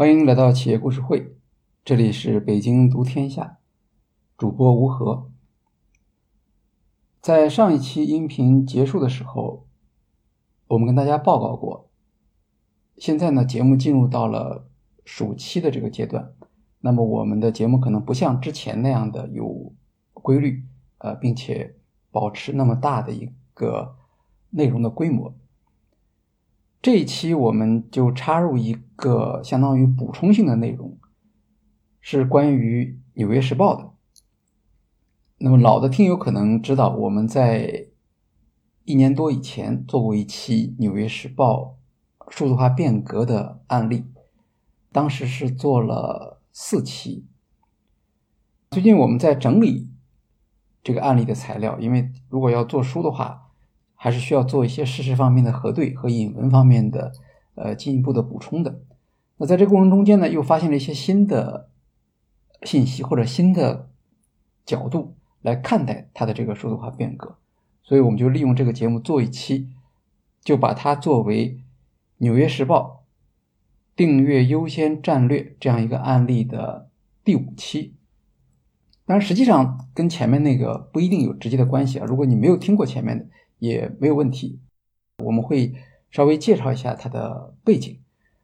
欢迎来到企业故事会，这里是北京读天下，主播吴和。在上一期音频结束的时候，我们跟大家报告过，现在呢，节目进入到了暑期的这个阶段，那么我们的节目可能不像之前那样的有规律，呃，并且保持那么大的一个内容的规模。这一期我们就插入一个相当于补充性的内容，是关于《纽约时报》的。那么老的听友可能知道，我们在一年多以前做过一期《纽约时报》数字化变革的案例，当时是做了四期。最近我们在整理这个案例的材料，因为如果要做书的话。还是需要做一些事实方面的核对和引文方面的呃进一步的补充的。那在这个过程中间呢，又发现了一些新的信息或者新的角度来看待它的这个数字化变革，所以我们就利用这个节目做一期，就把它作为《纽约时报》订阅优先战略这样一个案例的第五期。当然，实际上跟前面那个不一定有直接的关系啊。如果你没有听过前面的，也没有问题，我们会稍微介绍一下它的背景。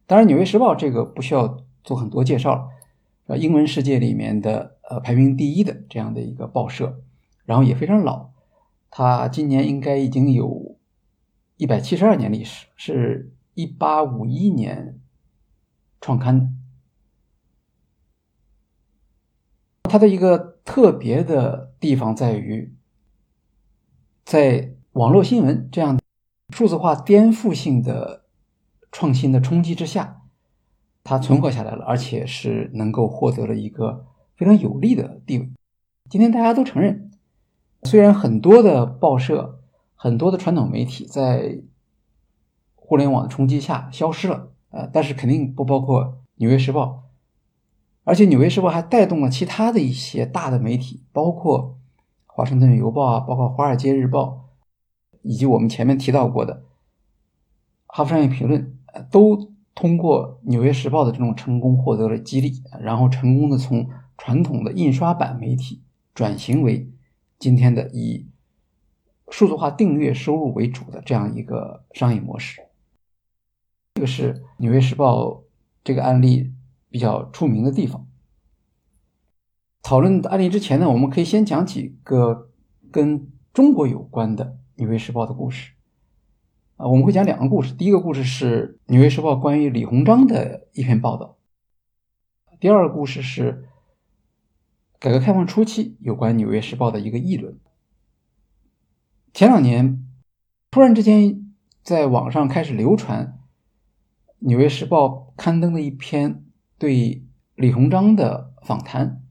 当然，《纽约时报》这个不需要做很多介绍，呃，英文世界里面的呃排名第一的这样的一个报社，然后也非常老，它今年应该已经有一百七十二年历史，是一八五一年创刊的。它的一个特别的地方在于，在网络新闻这样数字化颠覆性的创新的冲击之下，它存活下来了，而且是能够获得了一个非常有利的地位。今天大家都承认，虽然很多的报社、很多的传统媒体在互联网的冲击下消失了，呃，但是肯定不包括《纽约时报》，而且《纽约时报》还带动了其他的一些大的媒体，包括《华盛顿邮报》啊，包括《华尔街日报》。以及我们前面提到过的《哈佛商业评论》，都通过《纽约时报》的这种成功获得了激励，然后成功的从传统的印刷版媒体转型为今天的以数字化订阅收入为主的这样一个商业模式。这个是《纽约时报》这个案例比较出名的地方。讨论案例之前呢，我们可以先讲几个跟中国有关的。《纽约时报》的故事啊，我们会讲两个故事。第一个故事是《纽约时报》关于李鸿章的一篇报道，第二个故事是改革开放初期有关《纽约时报》的一个议论。前两年突然之间在网上开始流传《纽约时报》刊登的一篇对李鸿章的访谈，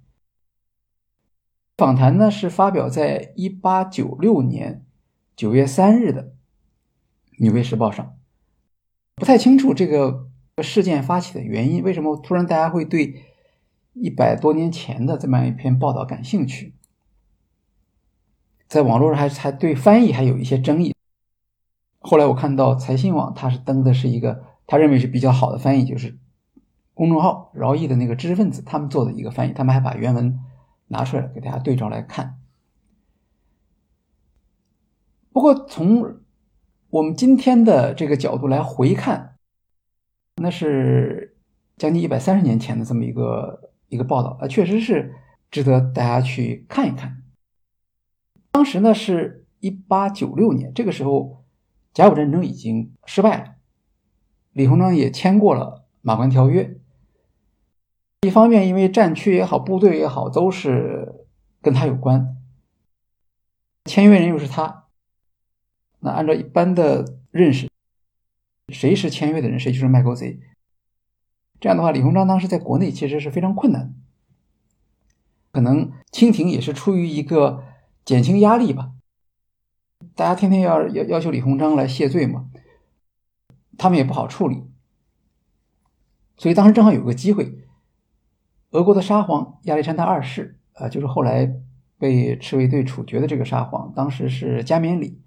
访谈呢是发表在一八九六年。九月三日的《纽约时报》上，不太清楚这个事件发起的原因，为什么突然大家会对一百多年前的这么一篇报道感兴趣？在网络上还还对翻译还有一些争议。后来我看到财新网，他是登的是一个他认为是比较好的翻译，就是公众号饶毅的那个知识分子他们做的一个翻译，他们还把原文拿出来给大家对照来看。不过，从我们今天的这个角度来回看，那是将近一百三十年前的这么一个一个报道啊，确实是值得大家去看一看。当时呢是一八九六年，这个时候甲午战争已经失败了，李鸿章也签过了马关条约。一方面，因为战区也好，部队也好，都是跟他有关，签约人又是他。那按照一般的认识，谁是签约的人，谁就是卖国贼。这样的话，李鸿章当时在国内其实是非常困难。可能清廷也是出于一个减轻压力吧，大家天天要要要求李鸿章来谢罪嘛，他们也不好处理。所以当时正好有个机会，俄国的沙皇亚历山大二世啊，就是后来被赤卫队处决的这个沙皇，当时是加冕礼。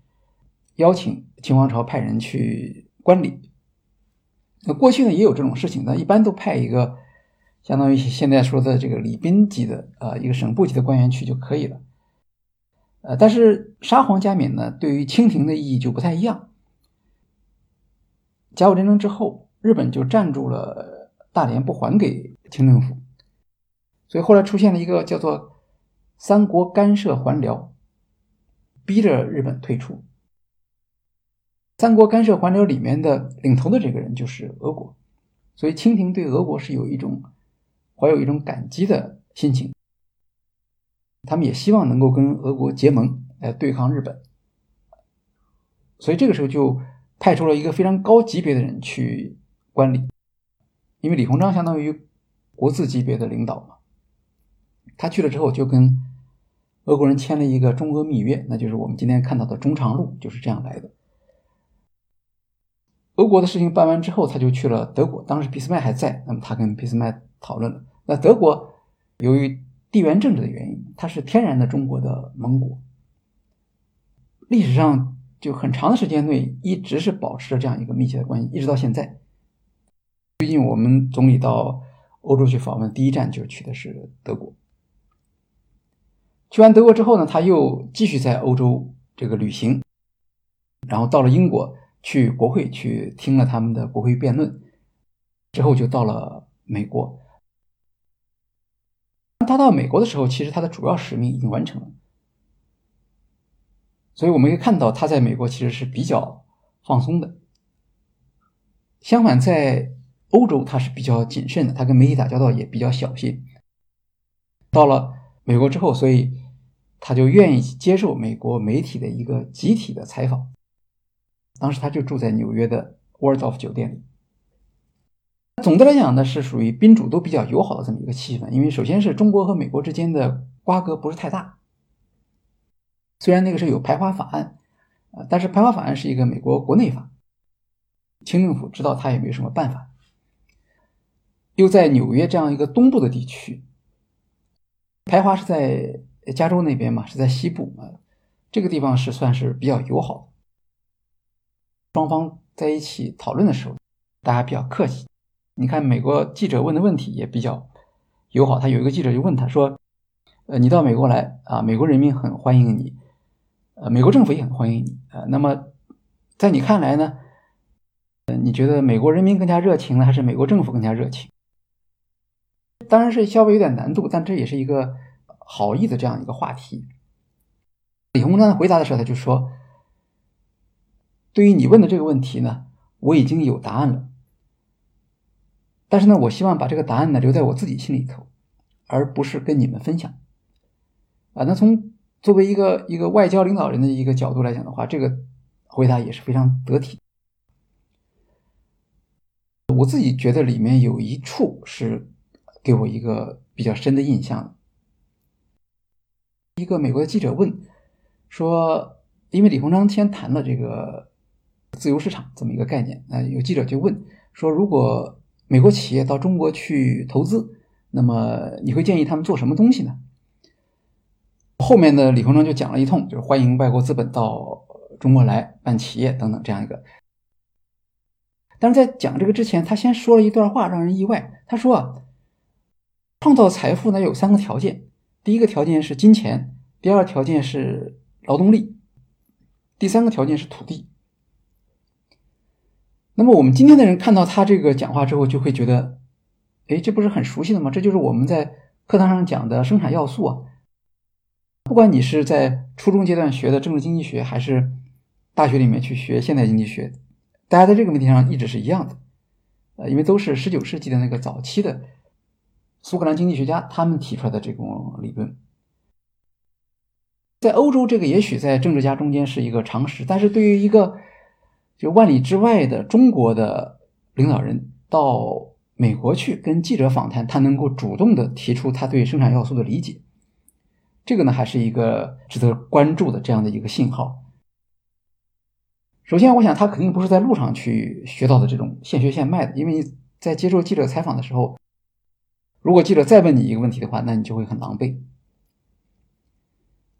邀请清王朝派人去观礼，那过去呢也有这种事情，那一般都派一个相当于现在说的这个礼宾级的呃一个省部级的官员去就可以了。呃，但是沙皇加冕呢，对于清廷的意义就不太一样。甲午战争之后，日本就占住了大连，不还给清政府，所以后来出现了一个叫做“三国干涉还辽”，逼着日本退出。三国干涉还辽里面的领头的这个人就是俄国，所以清廷对俄国是有一种怀有一种感激的心情。他们也希望能够跟俄国结盟来对抗日本，所以这个时候就派出了一个非常高级别的人去观礼，因为李鸿章相当于国字级别的领导嘛，他去了之后就跟俄国人签了一个中俄密约，那就是我们今天看到的中长路就是这样来的。俄国的事情办完之后，他就去了德国，当时俾斯麦还在，那么他跟俾斯麦讨论了，那德国由于。地缘政治的原因，它是天然的中国的盟国。历史上就很长的时间内一直是保持着这样一个密切的关系，一直到现在。最近我们总理到欧洲去访问，第一站就去的是德国。去完德国之后呢，他又继续在欧洲这个旅行，然后到了英国去国会去听了他们的国会辩论，之后就到了美国。他到美国的时候，其实他的主要使命已经完成了，所以我们可以看到他在美国其实是比较放松的。相反，在欧洲他是比较谨慎的，他跟媒体打交道也比较小心。到了美国之后，所以他就愿意接受美国媒体的一个集体的采访。当时他就住在纽约的 Waldorf 酒店里。总的来讲呢，是属于宾主都比较友好的这么一个气氛。因为首先是中国和美国之间的瓜葛不是太大，虽然那个时候有排华法案，啊，但是排华法案是一个美国国内法，清政府知道他也没有什么办法。又在纽约这样一个东部的地区，排华是在加州那边嘛，是在西部啊，这个地方是算是比较友好的。双方在一起讨论的时候，大家比较客气。你看，美国记者问的问题也比较友好。他有一个记者就问他说：“呃，你到美国来啊，美国人民很欢迎你，呃，美国政府也很欢迎你啊。那么，在你看来呢？呃，你觉得美国人民更加热情呢，还是美国政府更加热情？当然是稍微有点难度，但这也是一个好意的这样一个话题。”李鸿章回答的时候，他就说：“对于你问的这个问题呢，我已经有答案了。”但是呢，我希望把这个答案呢留在我自己心里头，而不是跟你们分享。啊，那从作为一个一个外交领导人的一个角度来讲的话，这个回答也是非常得体。我自己觉得里面有一处是给我一个比较深的印象。一个美国的记者问说：“因为李鸿章先谈了这个自由市场这么一个概念，啊，有记者就问说，如果……”美国企业到中国去投资，那么你会建议他们做什么东西呢？后面的李鸿章就讲了一通，就是欢迎外国资本到中国来办企业等等这样一个。但是在讲这个之前，他先说了一段话，让人意外。他说啊，创造财富呢有三个条件，第一个条件是金钱，第二条件是劳动力，第三个条件是土地。那么我们今天的人看到他这个讲话之后，就会觉得，哎，这不是很熟悉的吗？这就是我们在课堂上讲的生产要素啊。不管你是在初中阶段学的政治经济学，还是大学里面去学现代经济学，大家在这个问题上一直是一样的，呃，因为都是十九世纪的那个早期的苏格兰经济学家他们提出来的这种理论。在欧洲，这个也许在政治家中间是一个常识，但是对于一个就万里之外的中国的领导人到美国去跟记者访谈，他能够主动的提出他对生产要素的理解，这个呢还是一个值得关注的这样的一个信号。首先，我想他肯定不是在路上去学到的这种现学现卖的，因为你在接受记者采访的时候，如果记者再问你一个问题的话，那你就会很狼狈。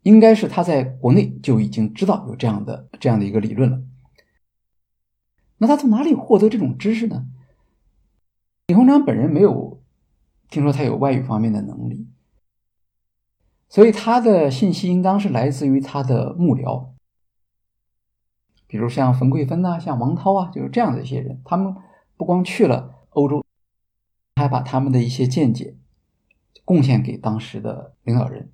应该是他在国内就已经知道有这样的这样的一个理论了。那他从哪里获得这种知识呢？李鸿章本人没有听说他有外语方面的能力，所以他的信息应当是来自于他的幕僚，比如像冯桂芬呐，像王涛啊，就是这样的一些人。他们不光去了欧洲，还把他们的一些见解贡献给当时的领导人。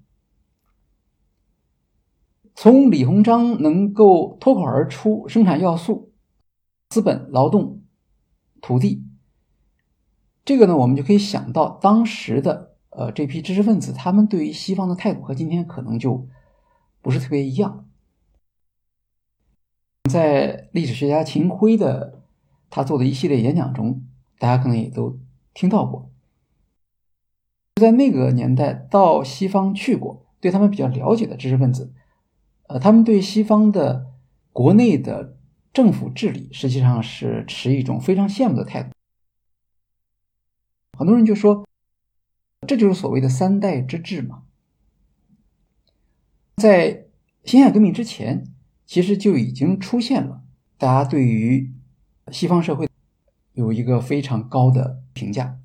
从李鸿章能够脱口而出生产要素、资本、劳动、土地，这个呢，我们就可以想到当时的呃这批知识分子，他们对于西方的态度和今天可能就不是特别一样。在历史学家秦晖的他做的一系列演讲中，大家可能也都听到过，在那个年代到西方去过，对他们比较了解的知识分子。呃，他们对西方的国内的政府治理实际上是持一种非常羡慕的态度。很多人就说，这就是所谓的三代之治嘛。在辛亥革命之前，其实就已经出现了大家对于西方社会有一个非常高的评价，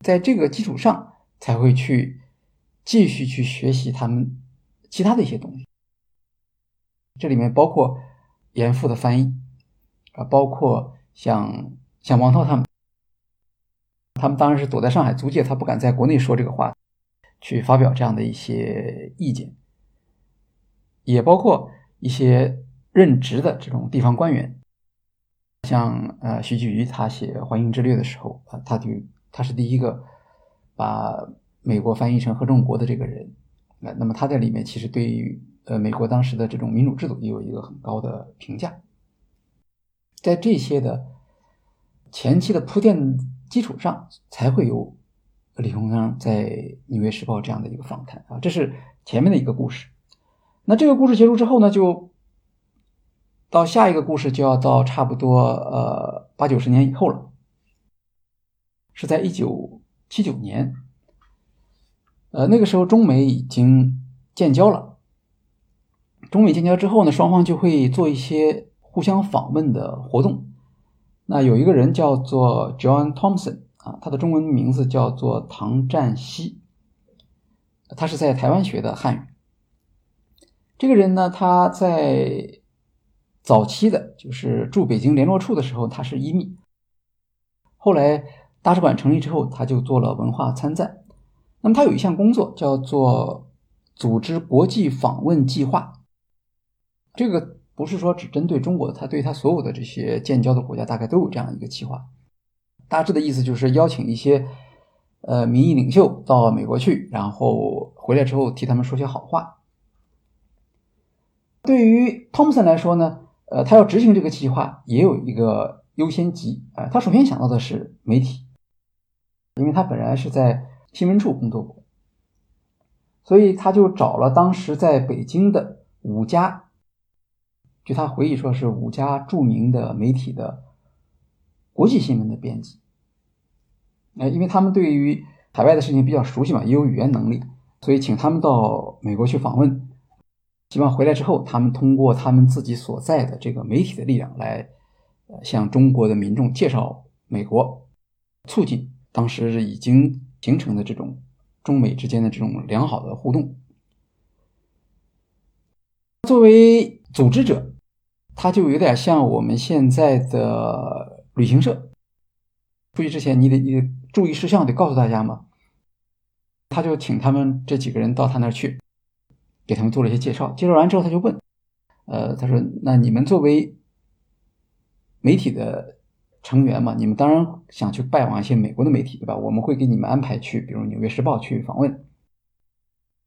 在这个基础上才会去继续去学习他们。其他的一些东西，这里面包括严复的翻译啊，包括像像王涛他们，他们当然是躲在上海租界，他不敢在国内说这个话，去发表这样的一些意见，也包括一些任职的这种地方官员，像呃徐继瑜，他写《欢迎之略》的时候啊，他就他是第一个把美国翻译成合众国的这个人。那么他在里面其实对于呃美国当时的这种民主制度也有一个很高的评价，在这些的前期的铺垫基础上，才会有李鸿章在《纽约时报》这样的一个访谈啊，这是前面的一个故事。那这个故事结束之后呢，就到下一个故事就要到差不多呃八九十年以后了，是在一九七九年。呃，那个时候中美已经建交了。中美建交之后呢，双方就会做一些互相访问的活动。那有一个人叫做 John Thompson 啊，他的中文名字叫做唐占西，他是在台湾学的汉语。这个人呢，他在早期的就是驻北京联络处的时候，他是一秘。后来大使馆成立之后，他就做了文化参赞。那么他有一项工作叫做组织国际访问计划，这个不是说只针对中国，他对他所有的这些建交的国家大概都有这样一个计划。大致的意思就是邀请一些呃民意领袖到美国去，然后回来之后替他们说些好话。对于汤姆森来说呢，呃，他要执行这个计划也有一个优先级啊，他首先想到的是媒体，因为他本来是在。新闻处工作过，所以他就找了当时在北京的五家，据他回忆说是五家著名的媒体的国际新闻的编辑。哎，因为他们对于海外的事情比较熟悉嘛，也有语言能力，所以请他们到美国去访问，希望回来之后，他们通过他们自己所在的这个媒体的力量来，向中国的民众介绍美国，促进当时已经。形成的这种中美之间的这种良好的互动，作为组织者，他就有点像我们现在的旅行社。出去之前，你得你得注意事项得告诉大家嘛。他就请他们这几个人到他那儿去，给他们做了一些介绍。介绍完之后，他就问：“呃，他说，那你们作为媒体的？”成员嘛，你们当然想去拜访一些美国的媒体，对吧？我们会给你们安排去，比如《纽约时报》去访问。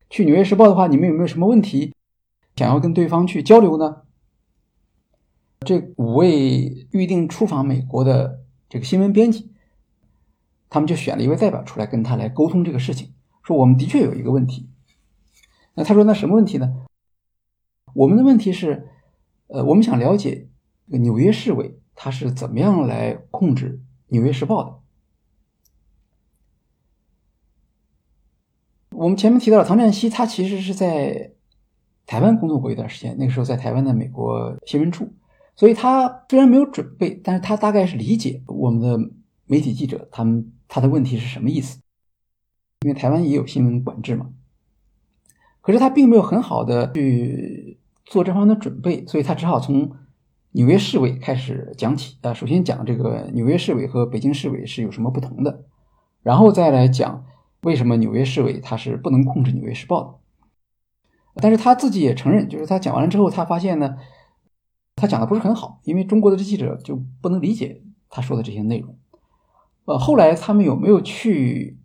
去《纽约时报》的话，你们有没有什么问题想要跟对方去交流呢？这五位预定出访美国的这个新闻编辑，他们就选了一位代表出来跟他来沟通这个事情，说我们的确有一个问题。那他说那什么问题呢？我们的问题是，呃，我们想了解纽约市委。他是怎么样来控制《纽约时报》的？我们前面提到了唐占西，他其实是在台湾工作过一段时间，那个时候在台湾的美国新闻处，所以他虽然没有准备，但是他大概是理解我们的媒体记者他们他的问题是什么意思。因为台湾也有新闻管制嘛，可是他并没有很好的去做这方面的准备，所以他只好从纽约市委开始讲起啊。首先讲这个纽约市委和北京市委是有什么不同的，然后再来讲为什么纽约市委他是不能控制《纽约时报》的。但是他自己也承认，就是他讲完了之后，他发现呢。他讲的不是很好，因为中国的这记者就不能理解他说的这些内容。呃，后来他们有没有去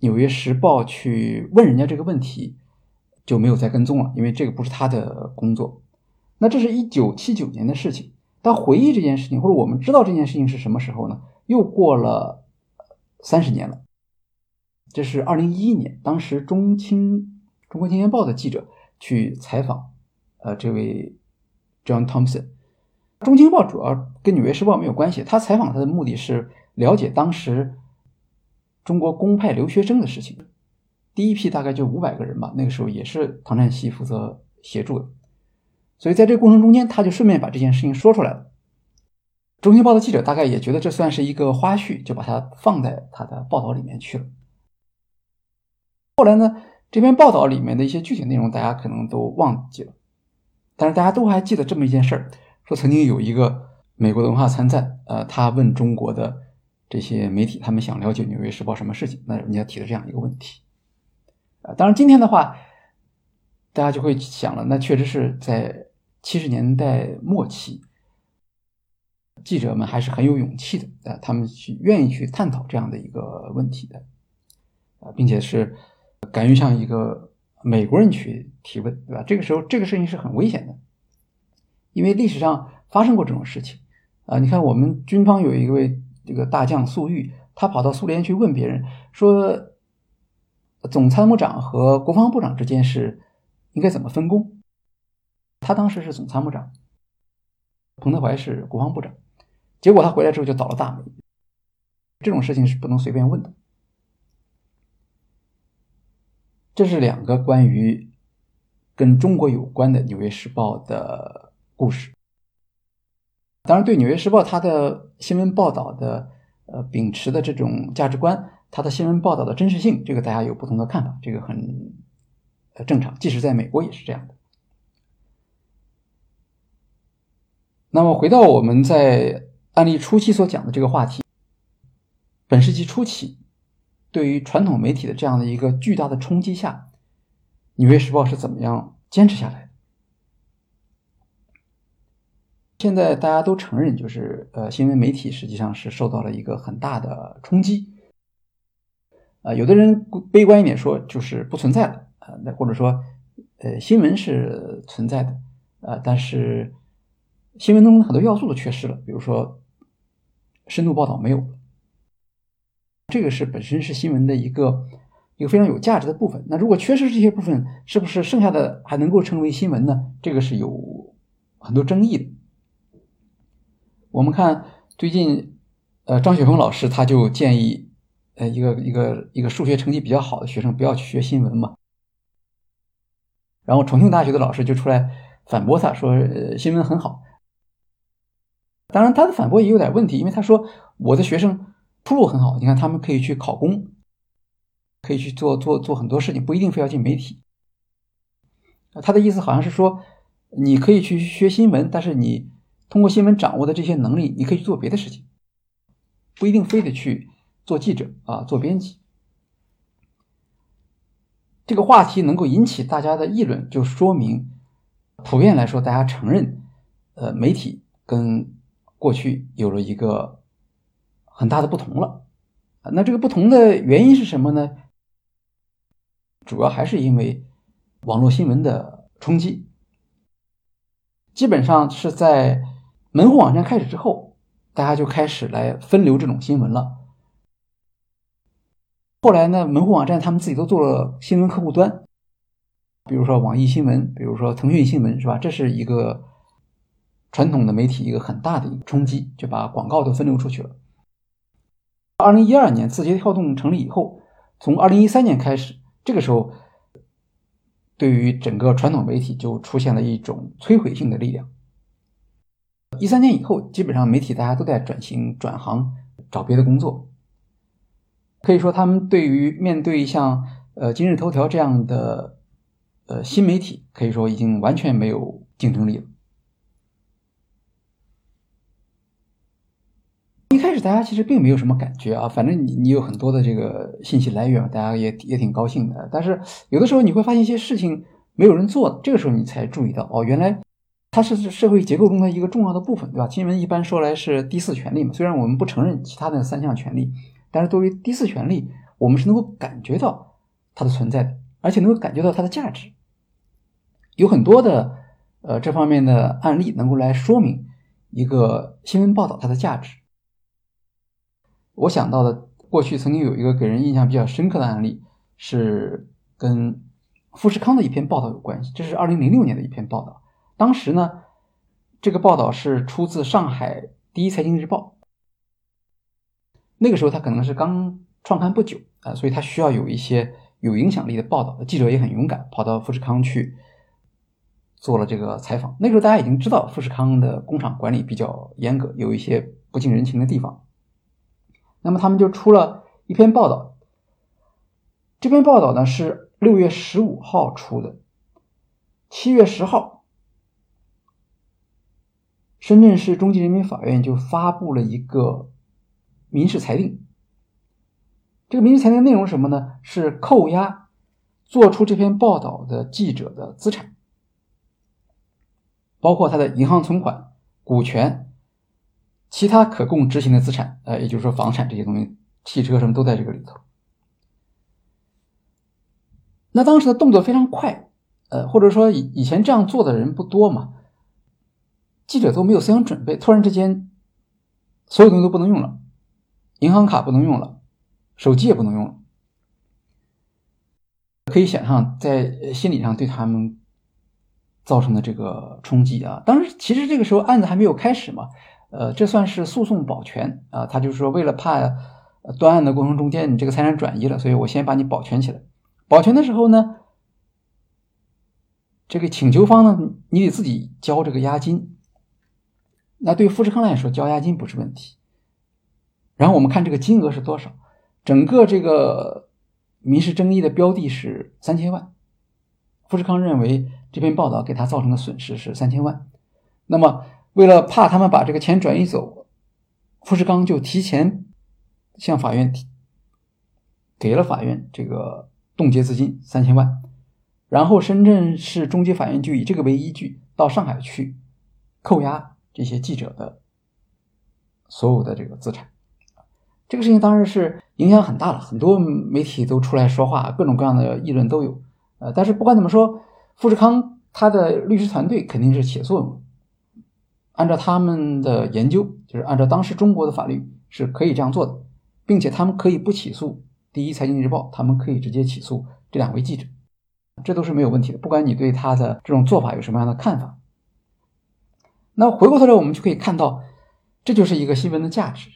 《纽约时报》去问人家这个问题，就没有再跟踪了，因为这个不是他的工作。那这是一九七九年的事情。当回忆这件事情，或者我们知道这件事情是什么时候呢？又过了三十年了。这是二零一一年，当时中青中国青年报的记者去采访，呃，这位。John Thompson，中青报主要跟纽约时报没有关系。他采访他的目的是了解当时中国公派留学生的事情。第一批大概就五百个人吧，那个时候也是唐占西负责协助的。所以在这个过程中间，他就顺便把这件事情说出来了。中青报的记者大概也觉得这算是一个花絮，就把它放在他的报道里面去了。后来呢，这篇报道里面的一些具体内容，大家可能都忘记了。但是大家都还记得这么一件事儿，说曾经有一个美国的文化参赞，呃，他问中国的这些媒体，他们想了解《纽约时报》什么事情，那人家提了这样一个问题，啊，当然今天的话，大家就会想了，那确实是在七十年代末期，记者们还是很有勇气的，啊，他们去愿意去探讨这样的一个问题的，啊，并且是敢于向一个。美国人去提问，对吧？这个时候，这个事情是很危险的，因为历史上发生过这种事情啊。你看，我们军方有一位这个大将粟裕，他跑到苏联去问别人说，总参谋长和国防部长之间是应该怎么分工？他当时是总参谋长，彭德怀是国防部长，结果他回来之后就倒了大霉。这种事情是不能随便问的。这是两个关于跟中国有关的《纽约时报》的故事。当然，对《纽约时报》它的新闻报道的呃秉持的这种价值观，它的新闻报道的真实性，这个大家有不同的看法，这个很呃正常。即使在美国也是这样的。那么，回到我们在案例初期所讲的这个话题，本世纪初期。对于传统媒体的这样的一个巨大的冲击下，《纽约时报》是怎么样坚持下来的？现在大家都承认，就是呃，新闻媒体实际上是受到了一个很大的冲击。啊，有的人悲观一点说，就是不存在了啊，那或者说，呃，新闻是存在的啊，但是新闻中很多要素都缺失了，比如说深度报道没有了。这个是本身是新闻的一个一个非常有价值的部分。那如果缺失这些部分，是不是剩下的还能够成为新闻呢？这个是有很多争议的。我们看最近，呃，张雪峰老师他就建议，呃，一个一个一个数学成绩比较好的学生不要去学新闻嘛。然后重庆大学的老师就出来反驳他说，呃，新闻很好。当然，他的反驳也有点问题，因为他说我的学生。出路很好，你看他们可以去考公，可以去做做做很多事情，不一定非要进媒体。他的意思好像是说，你可以去学新闻，但是你通过新闻掌握的这些能力，你可以去做别的事情，不一定非得去做记者啊，做编辑。这个话题能够引起大家的议论，就说明普遍来说，大家承认，呃，媒体跟过去有了一个。很大的不同了，那这个不同的原因是什么呢？主要还是因为网络新闻的冲击，基本上是在门户网站开始之后，大家就开始来分流这种新闻了。后来呢，门户网站他们自己都做了新闻客户端，比如说网易新闻，比如说腾讯新闻，是吧？这是一个传统的媒体一个很大的一个冲击，就把广告都分流出去了。二零一二年，字节跳动成立以后，从二零一三年开始，这个时候，对于整个传统媒体就出现了一种摧毁性的力量。一三年以后，基本上媒体大家都在转型转行，找别的工作。可以说，他们对于面对像呃今日头条这样的呃新媒体，可以说已经完全没有竞争力了。一开始大家其实并没有什么感觉啊，反正你你有很多的这个信息来源，大家也也挺高兴的。但是有的时候你会发现一些事情没有人做，这个时候你才注意到哦，原来它是社会结构中的一个重要的部分，对吧？新闻一般说来是第四权利嘛，虽然我们不承认其他的三项权利，但是作为第四权利，我们是能够感觉到它的存在的，而且能够感觉到它的价值。有很多的呃这方面的案例能够来说明一个新闻报道它的价值。我想到的过去曾经有一个给人印象比较深刻的案例，是跟富士康的一篇报道有关系。这是二零零六年的一篇报道，当时呢，这个报道是出自上海第一财经日报。那个时候他可能是刚创刊不久啊，所以他需要有一些有影响力的报道。记者也很勇敢，跑到富士康去做了这个采访。那个时候大家已经知道富士康的工厂管理比较严格，有一些不近人情的地方。那么他们就出了一篇报道，这篇报道呢是六月十五号出的，七月十号，深圳市中级人民法院就发布了一个民事裁定。这个民事裁定内容是什么呢？是扣押做出这篇报道的记者的资产，包括他的银行存款、股权。其他可供执行的资产，呃，也就是说房产这些东西，汽车什么都在这个里头。那当时的动作非常快，呃，或者说以以前这样做的人不多嘛，记者都没有思想准备，突然之间，所有东西都不能用了，银行卡不能用了，手机也不能用了，可以想象在心理上对他们造成的这个冲击啊。当时其实这个时候案子还没有开始嘛。呃，这算是诉讼保全啊，他就是说，为了怕断案的过程中间你这个财产转移了，所以我先把你保全起来。保全的时候呢，这个请求方呢，你得自己交这个押金。那对富士康来说，交押金不是问题。然后我们看这个金额是多少，整个这个民事争议的标的是三千万。富士康认为这篇报道给他造成的损失是三千万，那么。为了怕他们把这个钱转移走，富士康就提前向法院提给了法院这个冻结资金三千万，然后深圳市中级法院就以这个为依据到上海去扣押这些记者的所有的这个资产。这个事情当然是影响很大了，很多媒体都出来说话，各种各样的议论都有。呃，但是不管怎么说，富士康他的律师团队肯定是起作用。按照他们的研究，就是按照当时中国的法律是可以这样做的，并且他们可以不起诉第一财经日报，他们可以直接起诉这两位记者，这都是没有问题的。不管你对他的这种做法有什么样的看法，那回过头来我们就可以看到，这就是一个新闻的价值。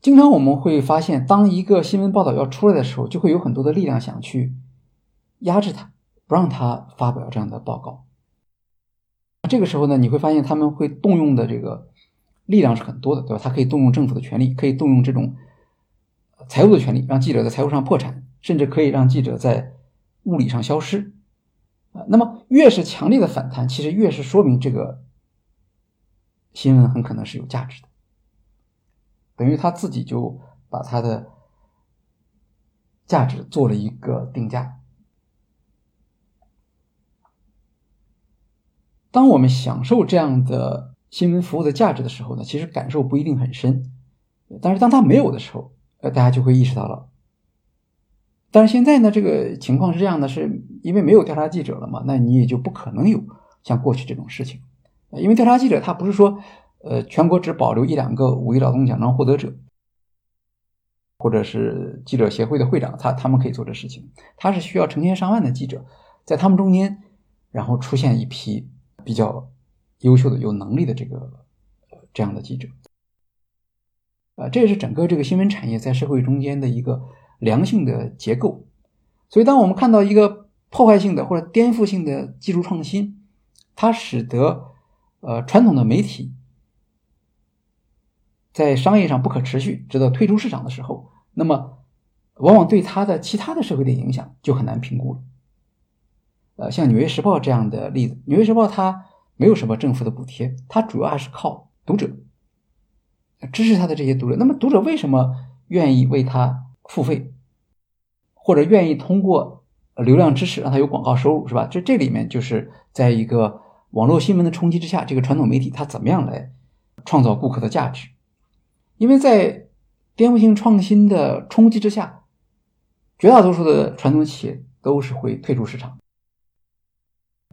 经常我们会发现，当一个新闻报道要出来的时候，就会有很多的力量想去压制他，不让他发表这样的报告。这个时候呢，你会发现他们会动用的这个力量是很多的，对吧？他可以动用政府的权利，可以动用这种财务的权利，让记者在财务上破产，甚至可以让记者在物理上消失。啊，那么越是强烈的反弹，其实越是说明这个新闻很可能是有价值的，等于他自己就把他的价值做了一个定价。当我们享受这样的新闻服务的价值的时候呢，其实感受不一定很深。但是当它没有的时候，呃，大家就会意识到了。但是现在呢，这个情况是这样的，是因为没有调查记者了嘛，那你也就不可能有像过去这种事情。因为调查记者他不是说，呃，全国只保留一两个五一劳动奖章获得者，或者是记者协会的会长，他他们可以做这事情。他是需要成千上万的记者在他们中间，然后出现一批。比较优秀的、有能力的这个这样的记者，啊，这也是整个这个新闻产业在社会中间的一个良性的结构。所以，当我们看到一个破坏性的或者颠覆性的技术创新，它使得呃传统的媒体在商业上不可持续，直到退出市场的时候，那么往往对它的其他的社会的影响就很难评估了。呃，像《纽约时报》这样的例子，《纽约时报》它没有什么政府的补贴，它主要还是靠读者支持它的这些读者。那么读者为什么愿意为它付费，或者愿意通过流量支持让它有广告收入，是吧？这这里面就是在一个网络新闻的冲击之下，这个传统媒体它怎么样来创造顾客的价值？因为在颠覆性创新的冲击之下，绝大多数的传统企业都是会退出市场。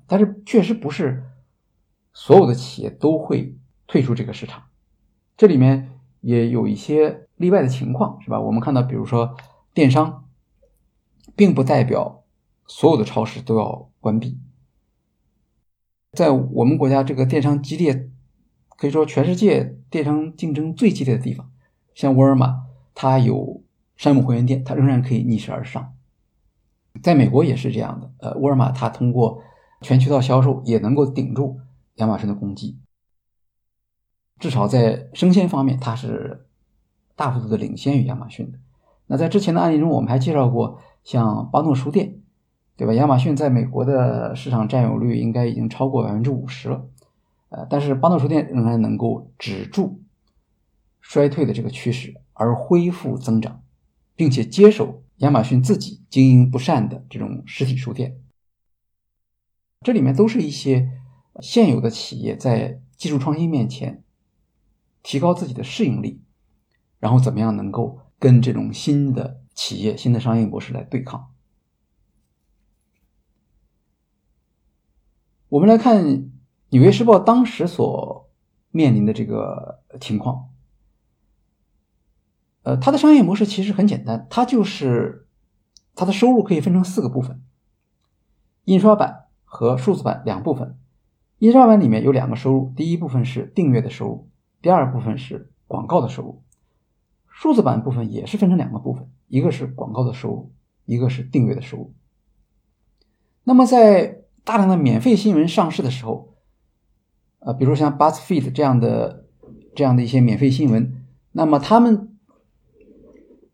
但是确实不是所有的企业都会退出这个市场，这里面也有一些例外的情况，是吧？我们看到，比如说电商，并不代表所有的超市都要关闭。在我们国家这个电商激烈，可以说全世界电商竞争最激烈的地方，像沃尔玛，它有山姆会员店，它仍然可以逆势而上。在美国也是这样的，呃，沃尔玛它通过全渠道销售也能够顶住亚马逊的攻击，至少在生鲜方面，它是大幅度的领先于亚马逊的。那在之前的案例中，我们还介绍过，像巴诺书店，对吧？亚马逊在美国的市场占有率应该已经超过百分之五十了，呃，但是巴诺书店仍然能够止住衰退的这个趋势，而恢复增长，并且接手亚马逊自己经营不善的这种实体书店。这里面都是一些现有的企业在技术创新面前提高自己的适应力，然后怎么样能够跟这种新的企业、新的商业模式来对抗。我们来看《纽约时报》当时所面临的这个情况。呃，它的商业模式其实很简单，它就是它的收入可以分成四个部分：印刷版。和数字版两部分，印刷版里面有两个收入，第一部分是订阅的收入，第二部分是广告的收入。数字版部分也是分成两个部分，一个是广告的收入，一个是订阅的收入。那么在大量的免费新闻上市的时候，呃，比如像 BuzzFeed 这样的这样的一些免费新闻，那么他们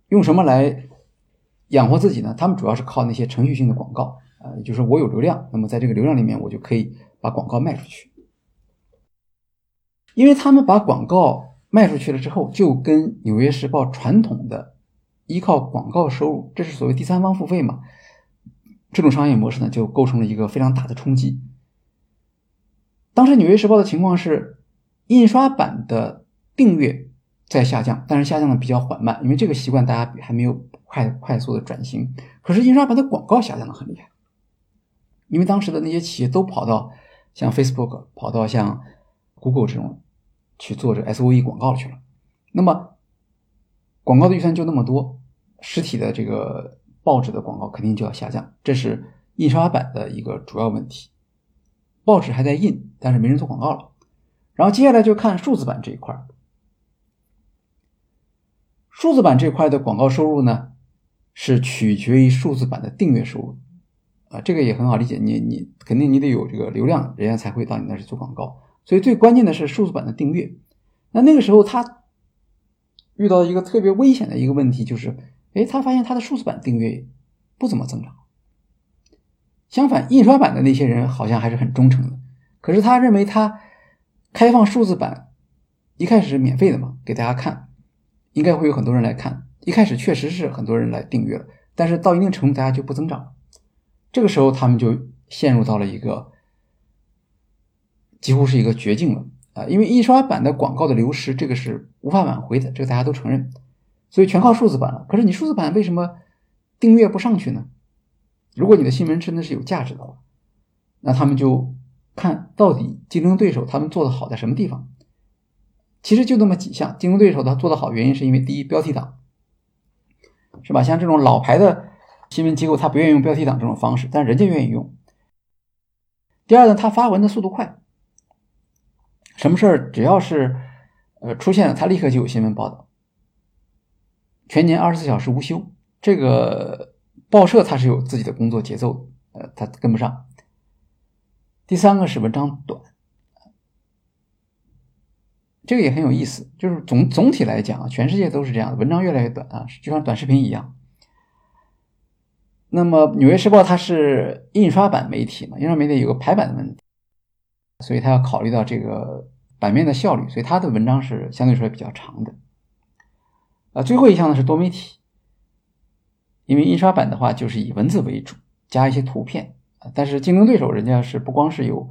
用什么来养活自己呢？他们主要是靠那些程序性的广告。也就是我有流量，那么在这个流量里面，我就可以把广告卖出去。因为他们把广告卖出去了之后，就跟《纽约时报》传统的依靠广告收入，这是所谓第三方付费嘛，这种商业模式呢，就构成了一个非常大的冲击。当时《纽约时报》的情况是，印刷版的订阅在下降，但是下降的比较缓慢，因为这个习惯大家还没有快快速的转型。可是印刷版的广告下降的很厉害。因为当时的那些企业都跑到像 Facebook、跑到像 Google 这种去做这 SOE 广告去了，那么广告的预算就那么多，实体的这个报纸的广告肯定就要下降，这是印刷版的一个主要问题。报纸还在印，但是没人做广告了。然后接下来就看数字版这一块数字版这块的广告收入呢，是取决于数字版的订阅收入。啊，这个也很好理解，你你肯定你得有这个流量，人家才会到你那儿去做广告。所以最关键的是数字版的订阅。那那个时候他遇到一个特别危险的一个问题，就是，哎，他发现他的数字版订阅不怎么增长。相反，印刷版的那些人好像还是很忠诚的。可是他认为他开放数字版一开始是免费的嘛，给大家看，应该会有很多人来看。一开始确实是很多人来订阅了，但是到一定程度，大家就不增长了。这个时候，他们就陷入到了一个几乎是一个绝境了啊！因为印刷版的广告的流失，这个是无法挽回的，这个大家都承认，所以全靠数字版了。可是你数字版为什么订阅不上去呢？如果你的新闻真的是有价值的话，那他们就看到底竞争对手他们做的好在什么地方。其实就那么几项，竞争对手他做的好，原因是因为第一，标题党，是吧？像这种老牌的。新闻机构他不愿意用标题党这种方式，但人家愿意用。第二呢，他发文的速度快，什么事儿只要是呃出现了，他立刻就有新闻报道，全年二十四小时无休。这个报社它是有自己的工作节奏，呃，他跟不上。第三个是文章短，这个也很有意思，就是总总体来讲啊，全世界都是这样的，文章越来越短啊，就像短视频一样。那么《纽约时报》它是印刷版媒体嘛，印刷媒体有个排版的问题，所以它要考虑到这个版面的效率，所以它的文章是相对说比较长的。啊，最后一项呢是多媒体，因为印刷版的话就是以文字为主，加一些图片但是竞争对手人家是不光是有。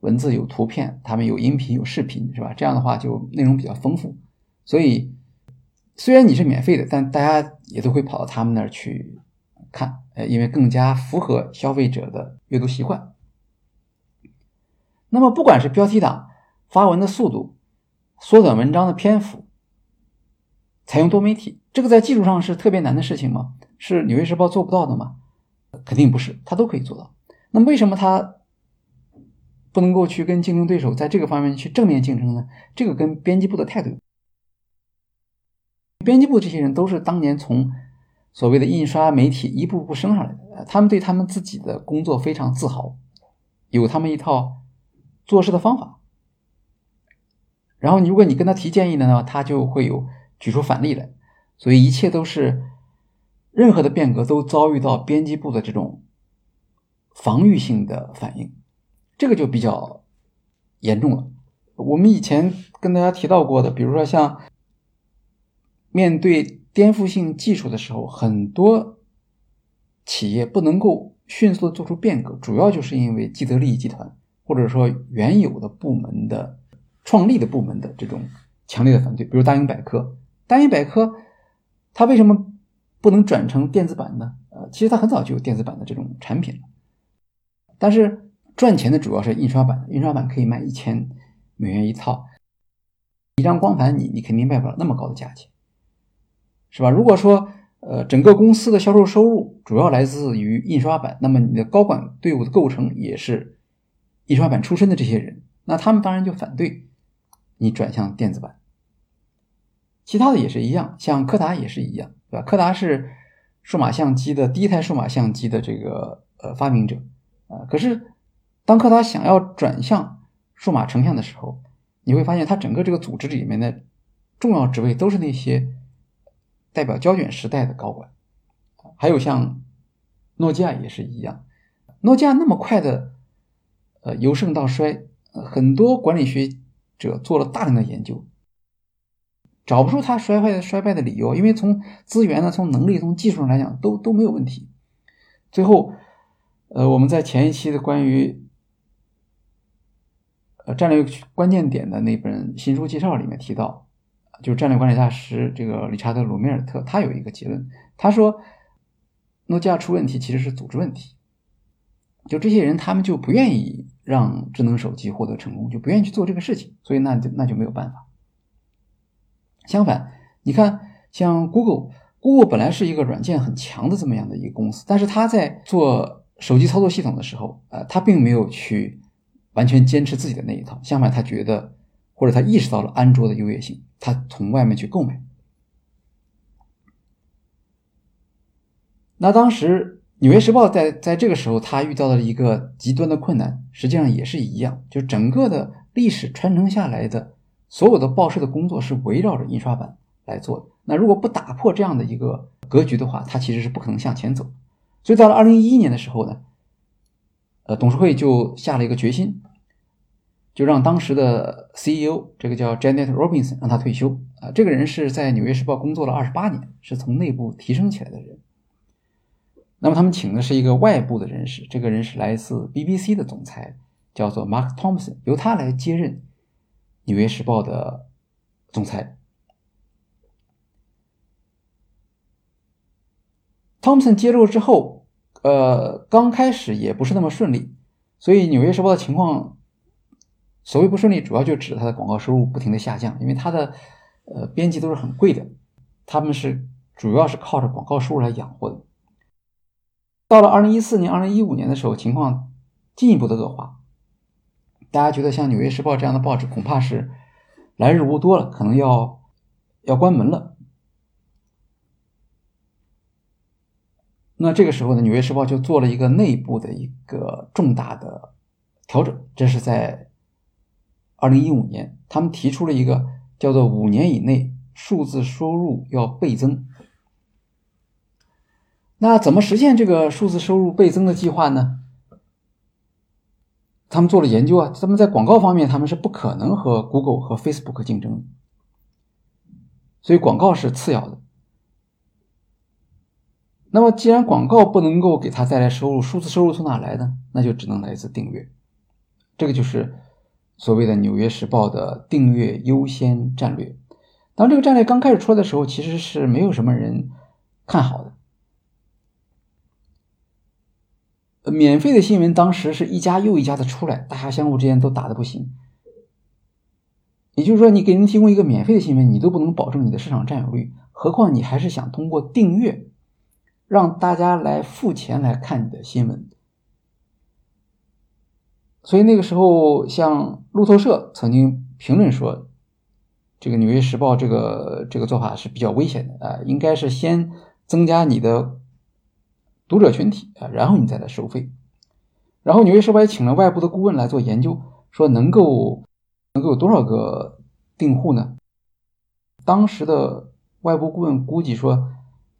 文字有图片，他们有音频有视频，是吧？这样的话就内容比较丰富。所以虽然你是免费的，但大家也都会跑到他们那儿去看，呃，因为更加符合消费者的阅读习惯。那么不管是标题党、发文的速度、缩短文章的篇幅、采用多媒体，这个在技术上是特别难的事情吗？是《纽约时报》做不到的吗？肯定不是，它都可以做到。那么为什么它？不能够去跟竞争对手在这个方面去正面竞争呢？这个跟编辑部的态度。编辑部这些人都是当年从所谓的印刷媒体一步步升上来的，他们对他们自己的工作非常自豪，有他们一套做事的方法。然后你，如果你跟他提建议的呢，他就会有举出反例来。所以，一切都是任何的变革都遭遇到编辑部的这种防御性的反应。这个就比较严重了。我们以前跟大家提到过的，比如说像面对颠覆性技术的时候，很多企业不能够迅速的做出变革，主要就是因为既得利益集团或者说原有的部门的创立的部门的这种强烈的反对。比如大英百科，大英百科它为什么不能转成电子版呢？呃，其实它很早就有电子版的这种产品了，但是。赚钱的主要是印刷版，印刷版可以卖一千美元一套，一张光盘你你肯定卖不了那么高的价钱，是吧？如果说呃整个公司的销售收入主要来自于印刷版，那么你的高管队伍的构成也是印刷版出身的这些人，那他们当然就反对你转向电子版。其他的也是一样，像柯达也是一样，对吧？柯达是数码相机的第一台数码相机的这个呃发明者啊，可是。当柯达想要转向数码成像的时候，你会发现它整个这个组织里面的重要职位都是那些代表胶卷时代的高管，还有像诺基亚也是一样。诺基亚那么快的呃由盛到衰，很多管理学者做了大量的研究，找不出它衰败的衰败的理由，因为从资源呢、从能力、从技术上来讲都都没有问题。最后，呃，我们在前一期的关于呃，战略关键点的那本新书介绍里面提到，就是战略管理大师这个理查德·鲁米尔特，他有一个结论，他说，诺基亚出问题其实是组织问题，就这些人他们就不愿意让智能手机获得成功，就不愿意去做这个事情，所以那就那就没有办法。相反，你看像 Google，Google 本来是一个软件很强的这么样的一个公司，但是他在做手机操作系统的时候，呃，他并没有去。完全坚持自己的那一套，相反，他觉得或者他意识到了安卓的优越性，他从外面去购买。那当时《纽约时报》在在这个时候，他遇到了一个极端的困难，实际上也是一样，就整个的历史传承下来的所有的报社的工作是围绕着印刷版来做的。那如果不打破这样的一个格局的话，他其实是不可能向前走。所以到了二零一一年的时候呢。呃，董事会就下了一个决心，就让当时的 CEO 这个叫 Janet Robinson 让他退休啊。这个人是在《纽约时报》工作了二十八年，是从内部提升起来的人。那么他们请的是一个外部的人士，这个人是来自 BBC 的总裁，叫做 Mark Thompson，由他来接任《纽约时报》的总裁。Thompson 接入之后。呃，刚开始也不是那么顺利，所以《纽约时报》的情况，所谓不顺利，主要就指它的广告收入不停的下降，因为它的呃编辑都是很贵的，他们是主要是靠着广告收入来养活的。到了二零一四年、二零一五年的时候，情况进一步的恶化，大家觉得像《纽约时报》这样的报纸恐怕是来日无多了，可能要要关门了。那这个时候呢，《纽约时报》就做了一个内部的一个重大的调整，这是在二零一五年，他们提出了一个叫做“五年以内数字收入要倍增”。那怎么实现这个数字收入倍增的计划呢？他们做了研究啊，他们在广告方面他们是不可能和 Google 和 Facebook 竞争的，所以广告是次要的。那么既然广告不能够给他带来收入，数字收入从哪来呢？那就只能来自订阅，这个就是所谓的《纽约时报》的订阅优先战略。当这个战略刚开始出来的时候，其实是没有什么人看好的。免费的新闻当时是一家又一家的出来，大家相互之间都打的不行。也就是说，你给人提供一个免费的新闻，你都不能保证你的市场占有率，何况你还是想通过订阅让大家来付钱来看你的新闻。所以那个时候，像路透社曾经评论说，这个《纽约时报》这个这个做法是比较危险的啊，应该是先增加你的。读者群体啊，然后你再来收费。然后《纽约时报》也请了外部的顾问来做研究，说能够能够有多少个订户呢？当时的外部顾问估计说，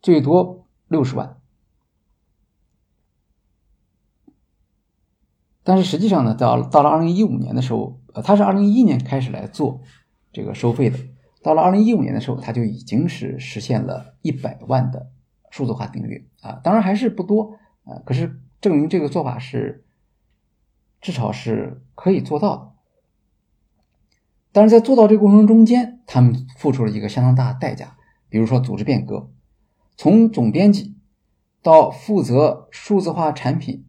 最多六十万。但是实际上呢，到到了二零一五年的时候，呃，他是二零一一年开始来做这个收费的，到了二零一五年的时候，他就已经是实现了一百万的。数字化订阅啊，当然还是不多啊，可是证明这个做法是至少是可以做到的。但是在做到这个过程中间，他们付出了一个相当大的代价，比如说组织变革，从总编辑到负责数字化产品，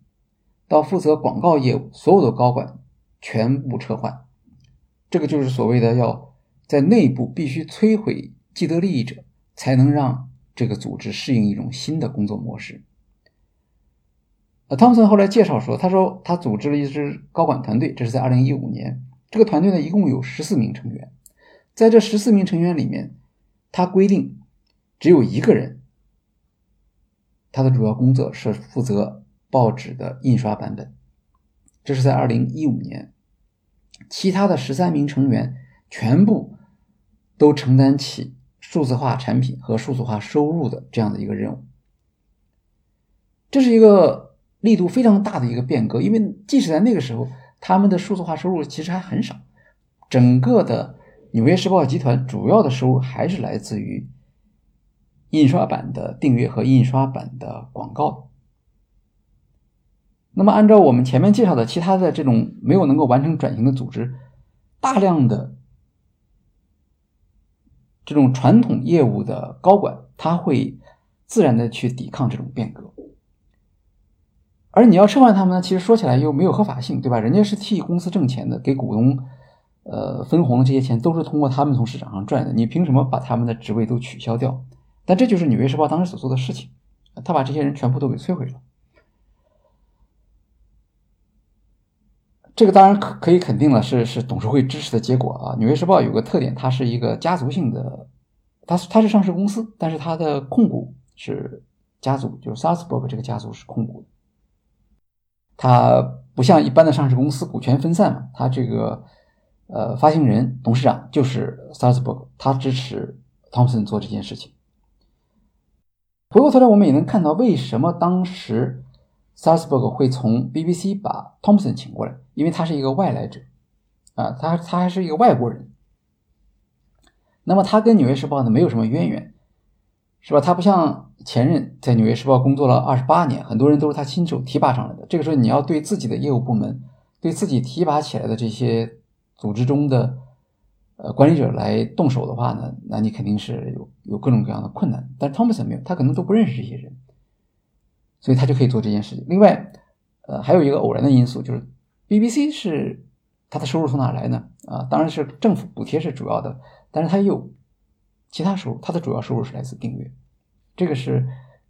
到负责广告业务，所有的高管全部撤换，这个就是所谓的要在内部必须摧毁既得利益者，才能让。这个组织适应一种新的工作模式。呃，汤姆森后来介绍说，他说他组织了一支高管团队，这是在二零一五年。这个团队呢，一共有十四名成员，在这十四名成员里面，他规定只有一个人，他的主要工作是负责报纸的印刷版本。这是在二零一五年，其他的十三名成员全部都承担起。数字化产品和数字化收入的这样的一个任务，这是一个力度非常大的一个变革。因为即使在那个时候，他们的数字化收入其实还很少，整个的纽约时报集团主要的收入还是来自于印刷版的订阅和印刷版的广告。那么，按照我们前面介绍的其他的这种没有能够完成转型的组织，大量的。这种传统业务的高管，他会自然的去抵抗这种变革，而你要撤换他们呢，其实说起来又没有合法性，对吧？人家是替公司挣钱的，给股东呃分红的这些钱都是通过他们从市场上赚的，你凭什么把他们的职位都取消掉？但这就是《纽约时报》当时所做的事情，他把这些人全部都给摧毁了。这个当然可可以肯定了，是是董事会支持的结果啊。纽约时报有个特点，它是一个家族性的，它它是上市公司，但是它的控股是家族，就是 s a s b u r g 这个家族是控股的。它不像一般的上市公司股权分散嘛，它这个呃发行人、董事长就是 s a s b u r g，他支持 Thompson 做这件事情。回过头来，我们也能看到为什么当时。s a s b u r g 会从 BBC 把 Thompson 请过来，因为他是一个外来者，啊，他他还是一个外国人。那么他跟《纽约时报》呢没有什么渊源，是吧？他不像前任在《纽约时报》工作了二十八年，很多人都是他亲手提拔上来的。这个时候你要对自己的业务部门、对自己提拔起来的这些组织中的呃管理者来动手的话呢，那你肯定是有有各种各样的困难。但是汤普森没有，他可能都不认识这些人。所以他就可以做这件事情。另外，呃，还有一个偶然的因素，就是 BBC 是它的收入从哪来呢？啊，当然是政府补贴是主要的，但是它也有其他收入，它的主要收入是来自订阅。这个是，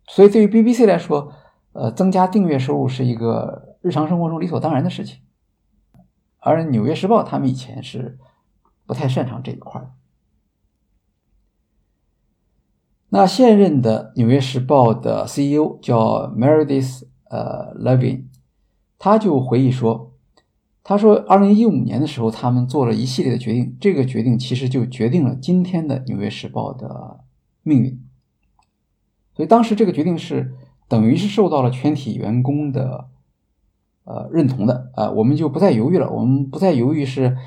所以对于 BBC 来说，呃，增加订阅收入是一个日常生活中理所当然的事情。而《纽约时报》他们以前是不太擅长这一块的。那现任的《纽约时报》的 CEO 叫 Meredith 呃 Levin，他就回忆说，他说，二零一五年的时候，他们做了一系列的决定，这个决定其实就决定了今天的《纽约时报》的命运。所以当时这个决定是等于是受到了全体员工的呃认同的啊，我们就不再犹豫了，我们不再犹豫是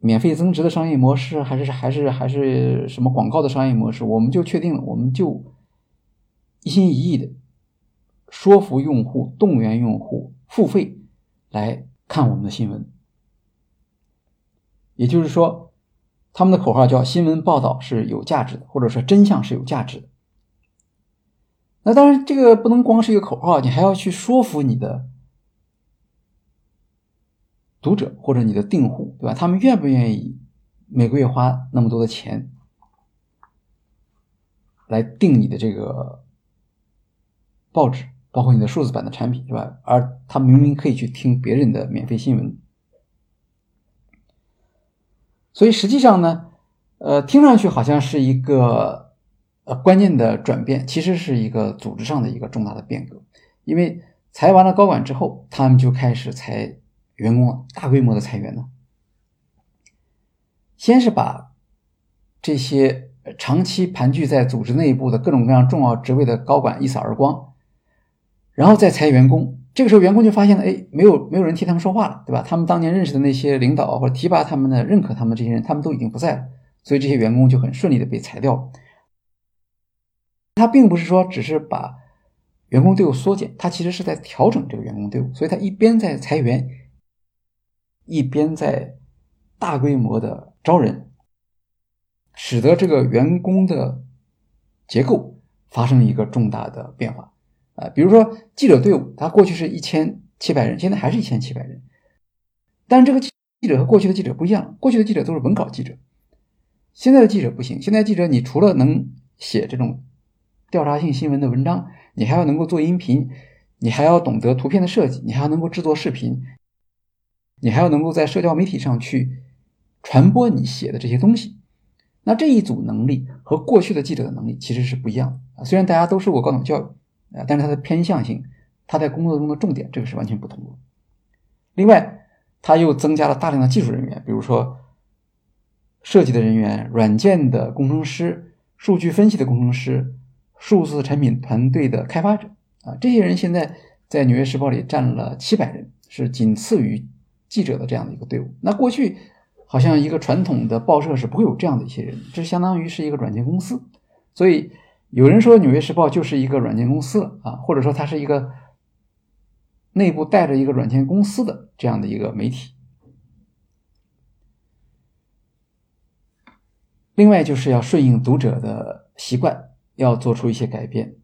免费增值的商业模式，还是还是还是什么广告的商业模式，我们就确定了，我们就一心一意的说服用户、动员用户付费来。看我们的新闻，也就是说，他们的口号叫“新闻报道是有价值的”，或者说“真相是有价值的”。那当然，这个不能光是一个口号，你还要去说服你的读者或者你的订户，对吧？他们愿不愿意每个月花那么多的钱来订你的这个报纸？包括你的数字版的产品是吧？而他明明可以去听别人的免费新闻，所以实际上呢，呃，听上去好像是一个呃关键的转变，其实是一个组织上的一个重大的变革。因为裁完了高管之后，他们就开始裁员工了，大规模的裁员呢。先是把这些长期盘踞在组织内部的各种各样重要职位的高管一扫而光。然后再裁员工，这个时候员工就发现了，哎，没有没有人替他们说话了，对吧？他们当年认识的那些领导或者提拔他们的、认可他们的这些人，他们都已经不在了，所以这些员工就很顺利的被裁掉了。他并不是说只是把员工队伍缩减，他其实是在调整这个员工队伍，所以他一边在裁员，一边在大规模的招人，使得这个员工的结构发生一个重大的变化。啊，比如说记者队伍，他过去是一千七百人，现在还是一千七百人。但是这个记者和过去的记者不一样，过去的记者都是文稿记者，现在的记者不行。现在记者你除了能写这种调查性新闻的文章，你还要能够做音频，你还要懂得图片的设计，你还要能够制作视频，你还要能够在社交媒体上去传播你写的这些东西。那这一组能力和过去的记者的能力其实是不一样的啊。虽然大家都受过高等教育。啊，但是它的偏向性，它在工作中的重点，这个是完全不同的。另外，它又增加了大量的技术人员，比如说设计的人员、软件的工程师、数据分析的工程师、数字产品团队的开发者啊，这些人现在在《纽约时报》里占了七百人，是仅次于记者的这样的一个队伍。那过去好像一个传统的报社是不会有这样的一些人，这相当于是一个软件公司，所以。有人说《纽约时报》就是一个软件公司了啊，或者说它是一个内部带着一个软件公司的这样的一个媒体。另外就是要顺应读者的习惯，要做出一些改变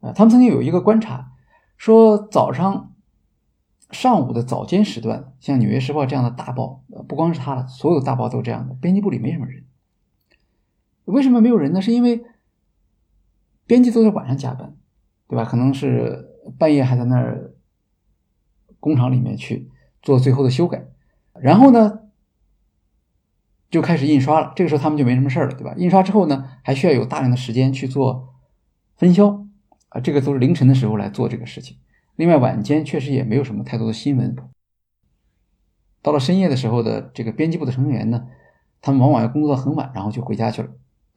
啊。他们曾经有一个观察，说早上、上午的早间时段，像《纽约时报》这样的大报，不光是它了，所有大报都这样的，编辑部里没什么人。为什么没有人呢？是因为编辑都在晚上加班，对吧？可能是半夜还在那儿工厂里面去做最后的修改，然后呢就开始印刷了。这个时候他们就没什么事儿了，对吧？印刷之后呢，还需要有大量的时间去做分销啊，这个都是凌晨的时候来做这个事情。另外晚间确实也没有什么太多的新闻。到了深夜的时候的这个编辑部的成员呢，他们往往要工作到很晚，然后就回家去了。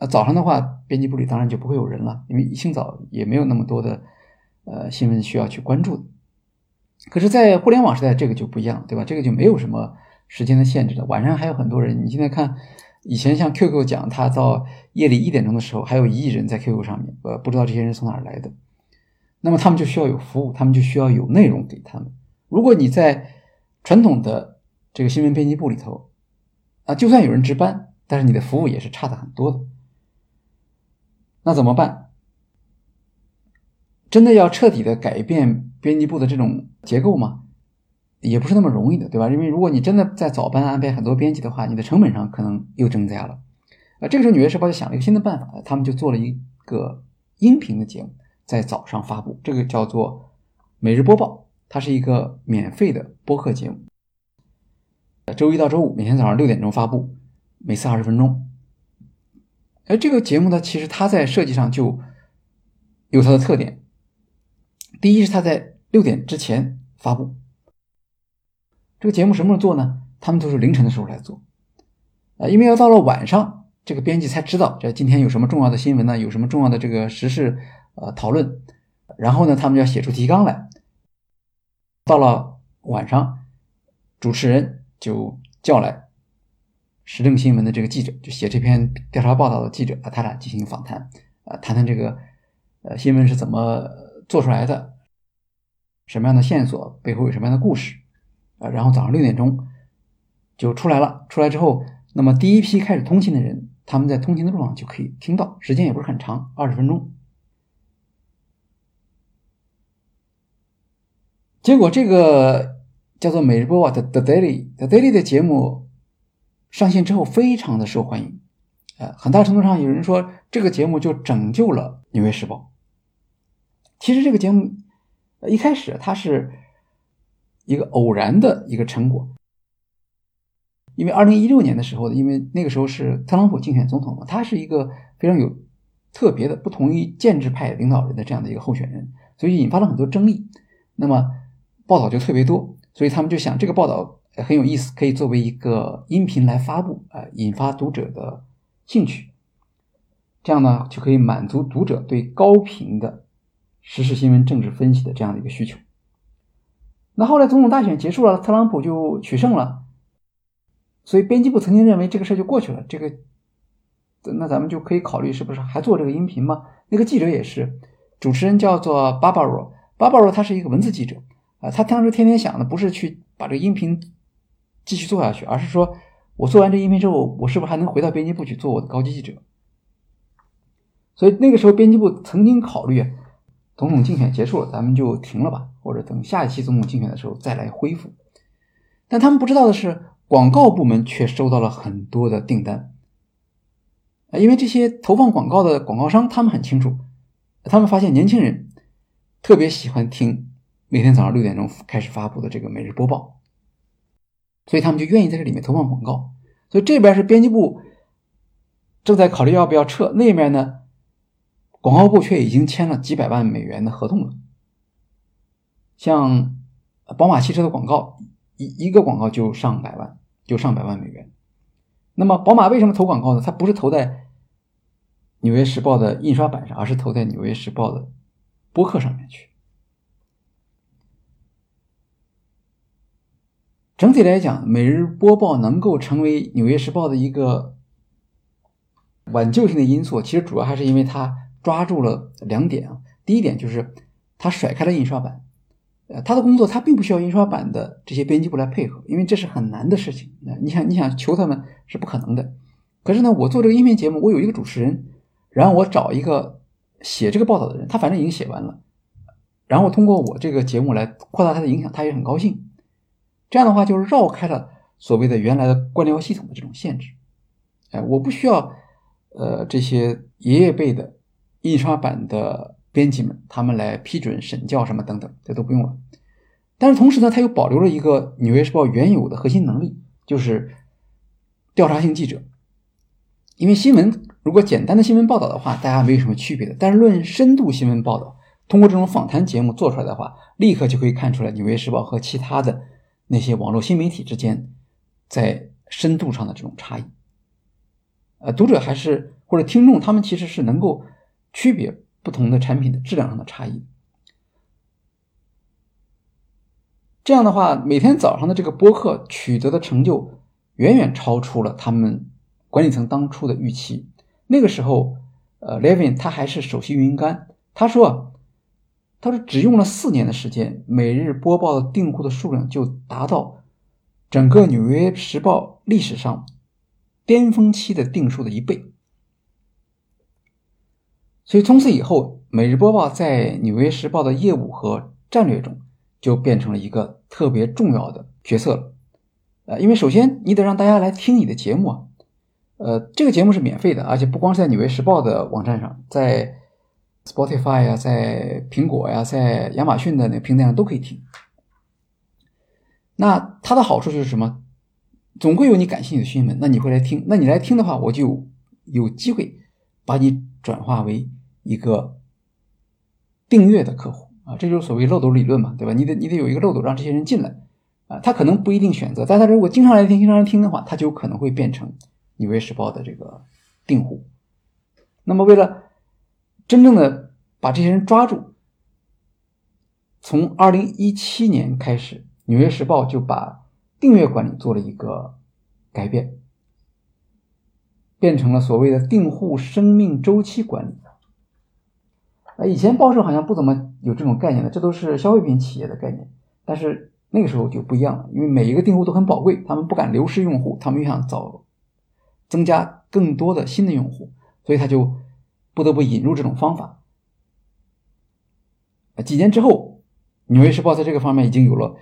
那早上的话，编辑部里当然就不会有人了，因为一清早也没有那么多的呃新闻需要去关注的。可是，在互联网时代，这个就不一样，对吧？这个就没有什么时间的限制了。晚上还有很多人。你现在看，以前像 QQ 讲，他到夜里一点钟的时候，还有一亿人在 QQ 上面，呃，不知道这些人从哪儿来的。那么他们就需要有服务，他们就需要有内容给他们。如果你在传统的这个新闻编辑部里头，啊，就算有人值班，但是你的服务也是差的很多的。那怎么办？真的要彻底的改变编辑部的这种结构吗？也不是那么容易的，对吧？因为如果你真的在早班安排很多编辑的话，你的成本上可能又增加了。啊，这个时候《纽约时报》就想了一个新的办法，他们就做了一个音频的节目，在早上发布，这个叫做《每日播报》，它是一个免费的播客节目，周一到周五每天早上六点钟发布，每次二十分钟。而这个节目呢，其实它在设计上就有它的特点。第一是它在六点之前发布，这个节目什么时候做呢？他们都是凌晨的时候来做，啊，因为要到了晚上，这个编辑才知道这今天有什么重要的新闻呢？有什么重要的这个时事呃讨论，然后呢，他们就要写出提纲来。到了晚上，主持人就叫来时政新闻的这个记者，就写这篇调查报道的记者，啊，他俩进行访谈，啊，谈谈这个呃新闻是怎么做出来的，什么样的线索，背后有什么样的故事，啊，然后早上六点钟。就出来了，出来之后，那么第一批开始通勤的人，他们在通勤的路上就可以听到，时间也不是很长，二十分钟。结果这个叫做《每日播报》的 The Daily，The Daily 的节目上线之后非常的受欢迎，呃，很大程度上有人说这个节目就拯救了《纽约时报》。其实这个节目一开始它是一个偶然的一个成果。因为二零一六年的时候因为那个时候是特朗普竞选总统嘛，他是一个非常有特别的不同于建制派领导人的这样的一个候选人，所以引发了很多争议。那么报道就特别多，所以他们就想这个报道很有意思，可以作为一个音频来发布，啊，引发读者的兴趣。这样呢，就可以满足读者对高频的时事新闻、政治分析的这样的一个需求。那后来总统大选结束了，特朗普就取胜了。所以编辑部曾经认为这个事就过去了，这个那咱们就可以考虑是不是还做这个音频吗？那个记者也是，主持人叫做 Barbara，Barbara 他是一个文字记者啊，他当时天天想的不是去把这个音频继续做下去，而是说我做完这音频之后，我是不是还能回到编辑部去做我的高级记者？所以那个时候编辑部曾经考虑，总统竞选结束了，咱们就停了吧，或者等下一期总统竞选的时候再来恢复。但他们不知道的是。广告部门却收到了很多的订单，因为这些投放广告的广告商，他们很清楚，他们发现年轻人特别喜欢听每天早上六点钟开始发布的这个每日播报，所以他们就愿意在这里面投放广告。所以这边是编辑部正在考虑要不要撤，那边呢，广告部却已经签了几百万美元的合同了，像宝马汽车的广告，一一个广告就上百万。就上百万美元。那么，宝马为什么投广告呢？它不是投在《纽约时报》的印刷版上，而是投在《纽约时报》的播客上面去。整体来讲，每日播报能够成为《纽约时报》的一个挽救性的因素，其实主要还是因为它抓住了两点啊。第一点就是它甩开了印刷版。呃，他的工作他并不需要印刷版的这些编辑部来配合，因为这是很难的事情。那你想，你想求他们是不可能的。可是呢，我做这个音频节目，我有一个主持人，然后我找一个写这个报道的人，他反正已经写完了，然后通过我这个节目来扩大他的影响，他也很高兴。这样的话，就绕开了所谓的原来的官僚系统的这种限制。哎，我不需要呃这些爷爷辈的印刷版的。编辑们，他们来批准审教什么等等，这都不用了。但是同时呢，他又保留了一个《纽约时报》原有的核心能力，就是调查性记者。因为新闻如果简单的新闻报道的话，大家没有什么区别的。但是论深度新闻报道，通过这种访谈节目做出来的话，立刻就可以看出来《纽约时报》和其他的那些网络新媒体之间在深度上的这种差异。呃，读者还是或者听众，他们其实是能够区别。不同的产品的质量上的差异，这样的话，每天早上的这个播客取得的成就远远超出了他们管理层当初的预期。那个时候，呃，Levin 他还是首席运营官，他说，他说只用了四年的时间，每日播报的订户的数量就达到整个《纽约时报》历史上巅峰期的订数的一倍。所以从此以后，每日播报在《纽约时报》的业务和战略中就变成了一个特别重要的角色了。呃，因为首先你得让大家来听你的节目啊，呃，这个节目是免费的，而且不光是在《纽约时报》的网站上，在 Spotify 呀，在苹果呀，在亚马逊的那个平台上都可以听。那它的好处就是什么？总会有你感兴趣的新闻，那你会来听。那你来听的话，我就有机会把你。转化为一个订阅的客户啊，这就是所谓漏斗理论嘛，对吧？你得你得有一个漏斗让这些人进来啊，他可能不一定选择，但他如果经常来听、经常来听的话，他就可能会变成《纽约时报》的这个订户。那么，为了真正的把这些人抓住，从二零一七年开始，《纽约时报》就把订阅管理做了一个改变，变成了所谓的订户生命周期管理。啊，以前报社好像不怎么有这种概念的，这都是消费品企业的概念，但是。那个时候就不一样了，因为每一个订户都很宝贵，他们不敢流失用户，他们又想找增加更多的新的用户，所以他就不得不引入这种方法。几年之后，《纽约时报》在这个方面已经有了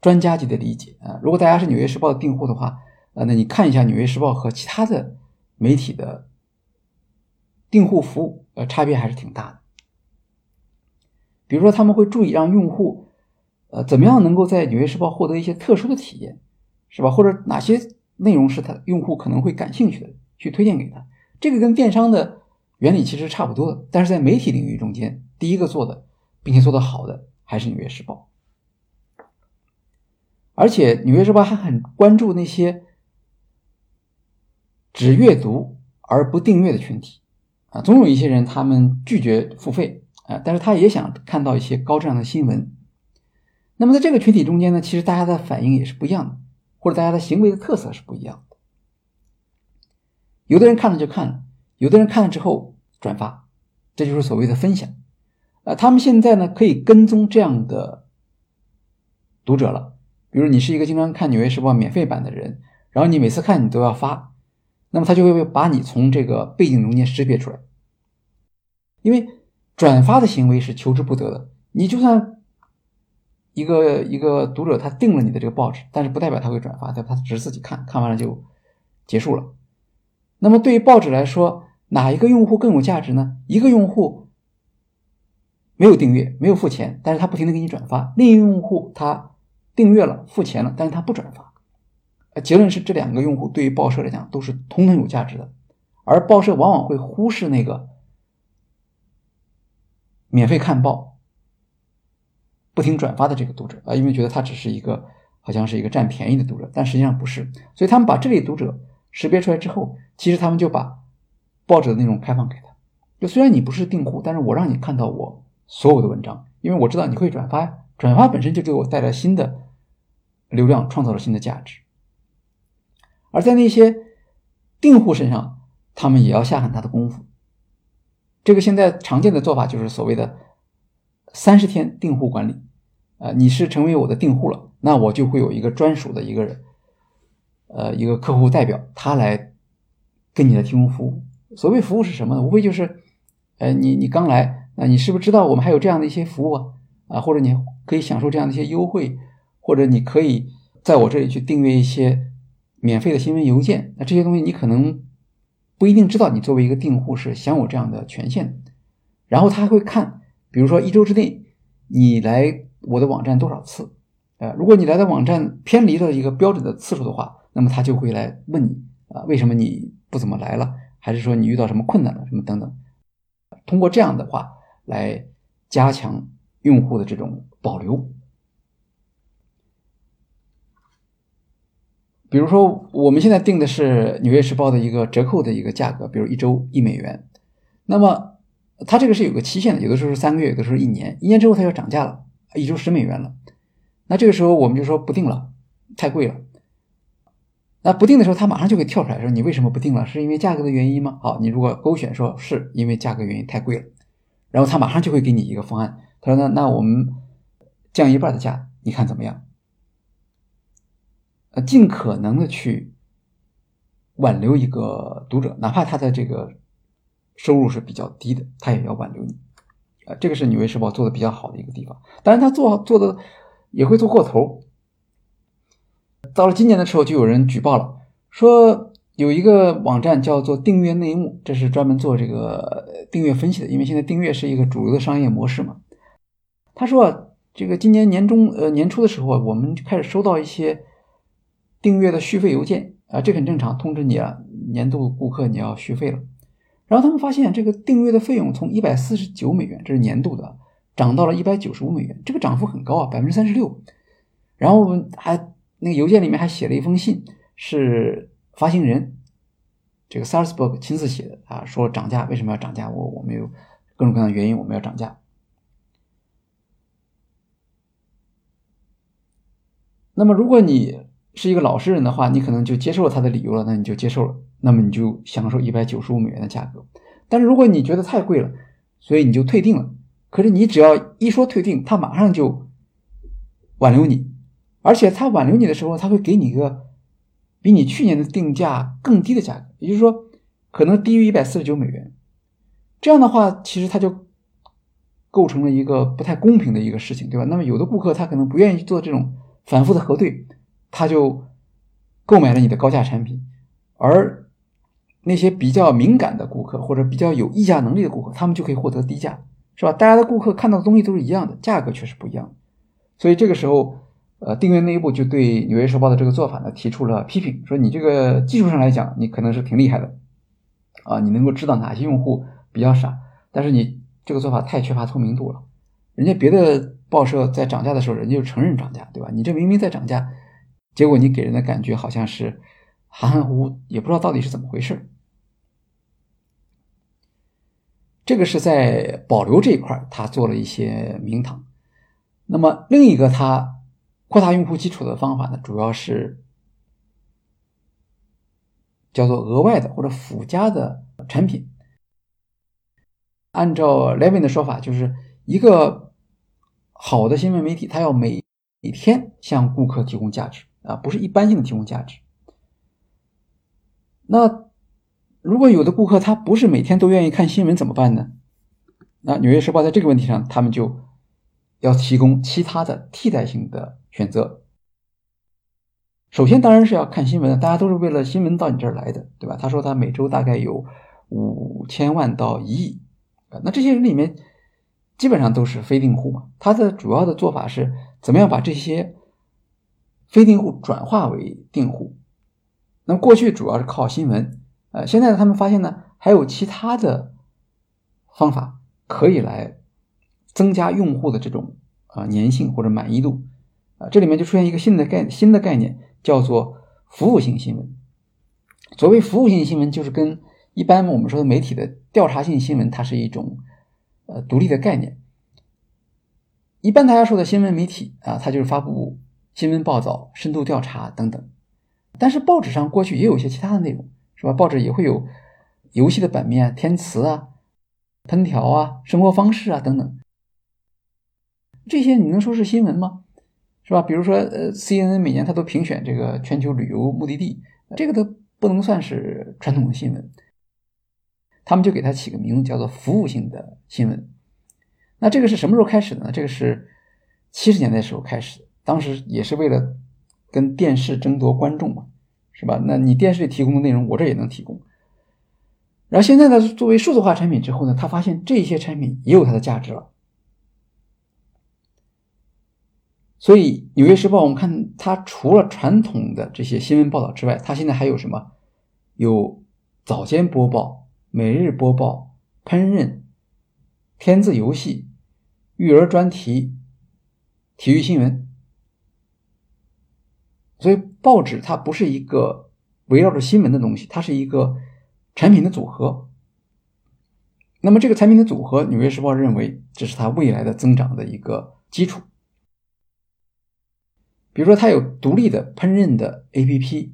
专家级的理解啊。如果大家是《纽约时报》的订户的话，啊，那你看一下《纽约时报》和其他的媒体的订户服务，呃，差别还是挺大的。比如说，他们会注意让用户。呃，怎么样能够在《纽约时报》获得一些特殊的体验，是吧？或者哪些内容是他用户可能会感兴趣的，去推荐给他？这个跟电商的原理其实差不多的，但是在媒体领域中间，第一个做的并且做得好的还是《纽约时报》，而且《纽约时报》还很关注那些只阅读而不订阅的群体啊，总有一些人他们拒绝付费啊，但是他也想看到一些高质量的新闻。那么在这个群体中间呢，其实大家的反应也是不一样的，或者大家的行为的特色是不一样的。有的人看了就看了，有的人看了之后转发，这就是所谓的分享。呃，他们现在呢可以跟踪这样的读者了。比如你是一个经常看《纽约时报》免费版的人，然后你每次看你都要发，那么他就会把你从这个背景中间识别出来。因为转发的行为是求之不得的，你就算。一个一个读者他订了你的这个报纸，但是不代表他会转发，他他只是自己看看完了就结束了。那么对于报纸来说，哪一个用户更有价值呢？一个用户没有订阅，没有付钱，但是他不停的给你转发；另一个用户他订阅了，付钱了，但是他不转发。结论是这两个用户对于报社来讲都是同等有价值的，而报社往往会忽视那个免费看报。不停转发的这个读者啊，因为觉得他只是一个好像是一个占便宜的读者，但实际上不是。所以他们把这类读者识别出来之后，其实他们就把报纸的内容开放给他。就虽然你不是订户，但是我让你看到我所有的文章，因为我知道你会转发呀，转发本身就给我带来新的流量，创造了新的价值。而在那些订户身上，他们也要下很大的功夫。这个现在常见的做法就是所谓的。三十天订户管理，啊，你是成为我的订户了，那我就会有一个专属的一个人，呃，一个客户代表，他来跟你的提供服务。所谓服务是什么呢？无非就是，呃，你你刚来，那你是不是知道我们还有这样的一些服务啊？啊，或者你可以享受这样的一些优惠，或者你可以在我这里去订阅一些免费的新闻邮件。那这些东西你可能不一定知道，你作为一个订户是享有这样的权限。然后他会看。比如说一周之内，你来我的网站多少次？呃，如果你来的网站偏离了一个标准的次数的话，那么他就会来问你啊，为什么你不怎么来了？还是说你遇到什么困难了？什么等等？通过这样的话来加强用户的这种保留。比如说，我们现在定的是《纽约时报》的一个折扣的一个价格，比如一周一美元，那么。它这个是有个期限的，有的时候是三个月，有的时候一年。一年之后它要涨价了，一周十美元了。那这个时候我们就说不定了，太贵了。那不定的时候，它马上就会跳出来说：“你为什么不定了？是因为价格的原因吗？”好，你如果勾选说是因为价格原因太贵了，然后他马上就会给你一个方案。他说：“那那我们降一半的价，你看怎么样？”呃，尽可能的去挽留一个读者，哪怕他的这个。收入是比较低的，他也要挽留你，啊，这个是《纽约时报》做的比较好的一个地方。当然，他做做的也会做过头。到了今年的时候，就有人举报了，说有一个网站叫做“订阅内幕”，这是专门做这个订阅分析的。因为现在订阅是一个主流的商业模式嘛。他说啊，这个今年年中呃年初的时候啊，我们开始收到一些订阅的续费邮件啊，这很正常，通知你啊，年度顾客你要续费了。然后他们发现，这个订阅的费用从一百四十九美元，这是年度的，涨到了一百九十五美元，这个涨幅很高啊，百分之三十六。然后还那个邮件里面还写了一封信，是发行人这个 Salzburg 亲自写的啊，说涨价为什么要涨价？我我们有各种各样的原因，我们要涨价。那么如果你是一个老实人的话，你可能就接受了他的理由了，那你就接受了，那么你就享受一百九十五美元的价格。但是如果你觉得太贵了，所以你就退订了。可是你只要一说退订，他马上就挽留你，而且他挽留你的时候，他会给你一个比你去年的定价更低的价格，也就是说可能低于一百四十九美元。这样的话，其实他就构成了一个不太公平的一个事情，对吧？那么有的顾客他可能不愿意做这种反复的核对。他就购买了你的高价产品，而那些比较敏感的顾客或者比较有议价能力的顾客，他们就可以获得低价，是吧？大家的顾客看到的东西都是一样的，价格却是不一样的。所以这个时候，呃，订阅内部就对《纽约时报》的这个做法呢提出了批评，说你这个技术上来讲，你可能是挺厉害的，啊，你能够知道哪些用户比较傻，但是你这个做法太缺乏透明度了。人家别的报社在涨价的时候，人家就承认涨价，对吧？你这明明在涨价。结果你给人的感觉好像是含含糊糊，也不知道到底是怎么回事。这个是在保留这一块，他做了一些名堂。那么另一个他扩大用户基础的方法呢，主要是叫做额外的或者附加的产品。按照 Levin 的说法，就是一个好的新闻媒体，它要每每天向顾客提供价值。啊，不是一般性的提供价值。那如果有的顾客他不是每天都愿意看新闻怎么办呢？那《纽约时报》在这个问题上，他们就要提供其他的替代性的选择。首先当然是要看新闻，大家都是为了新闻到你这儿来的，对吧？他说他每周大概有五千万到一亿啊，那这些人里面基本上都是非订户嘛。他的主要的做法是怎么样把这些。非订户转化为订户，那过去主要是靠新闻，呃，现在他们发现呢，还有其他的方法可以来增加用户的这种啊粘性或者满意度，这里面就出现一个新的概新的概念，叫做服务性新闻。所谓服务性新闻，就是跟一般我们说的媒体的调查性新闻，它是一种呃独立的概念。一般大家说的新闻媒体啊，它就是发布。新闻报道、深度调查等等，但是报纸上过去也有一些其他的内容，是吧？报纸也会有游戏的版面、啊填词啊、烹调啊、生活方式啊等等，这些你能说是新闻吗？是吧？比如说，呃，CNN 每年它都评选这个全球旅游目的地，这个都不能算是传统的新闻，他们就给它起个名字叫做服务性的新闻。那这个是什么时候开始的呢？这个是七十年代时候开始。当时也是为了跟电视争夺观众嘛，是吧？那你电视里提供的内容，我这也能提供。然后现在呢，作为数字化产品之后呢，他发现这些产品也有它的价值了。所以《纽约时报》，我们看它除了传统的这些新闻报道之外，它现在还有什么？有早间播报、每日播报、烹饪、填字游戏、育儿专题、体育新闻。所以，报纸它不是一个围绕着新闻的东西，它是一个产品的组合。那么，这个产品的组合，《纽约时报》认为这是它未来的增长的一个基础。比如说，它有独立的烹饪的 APP，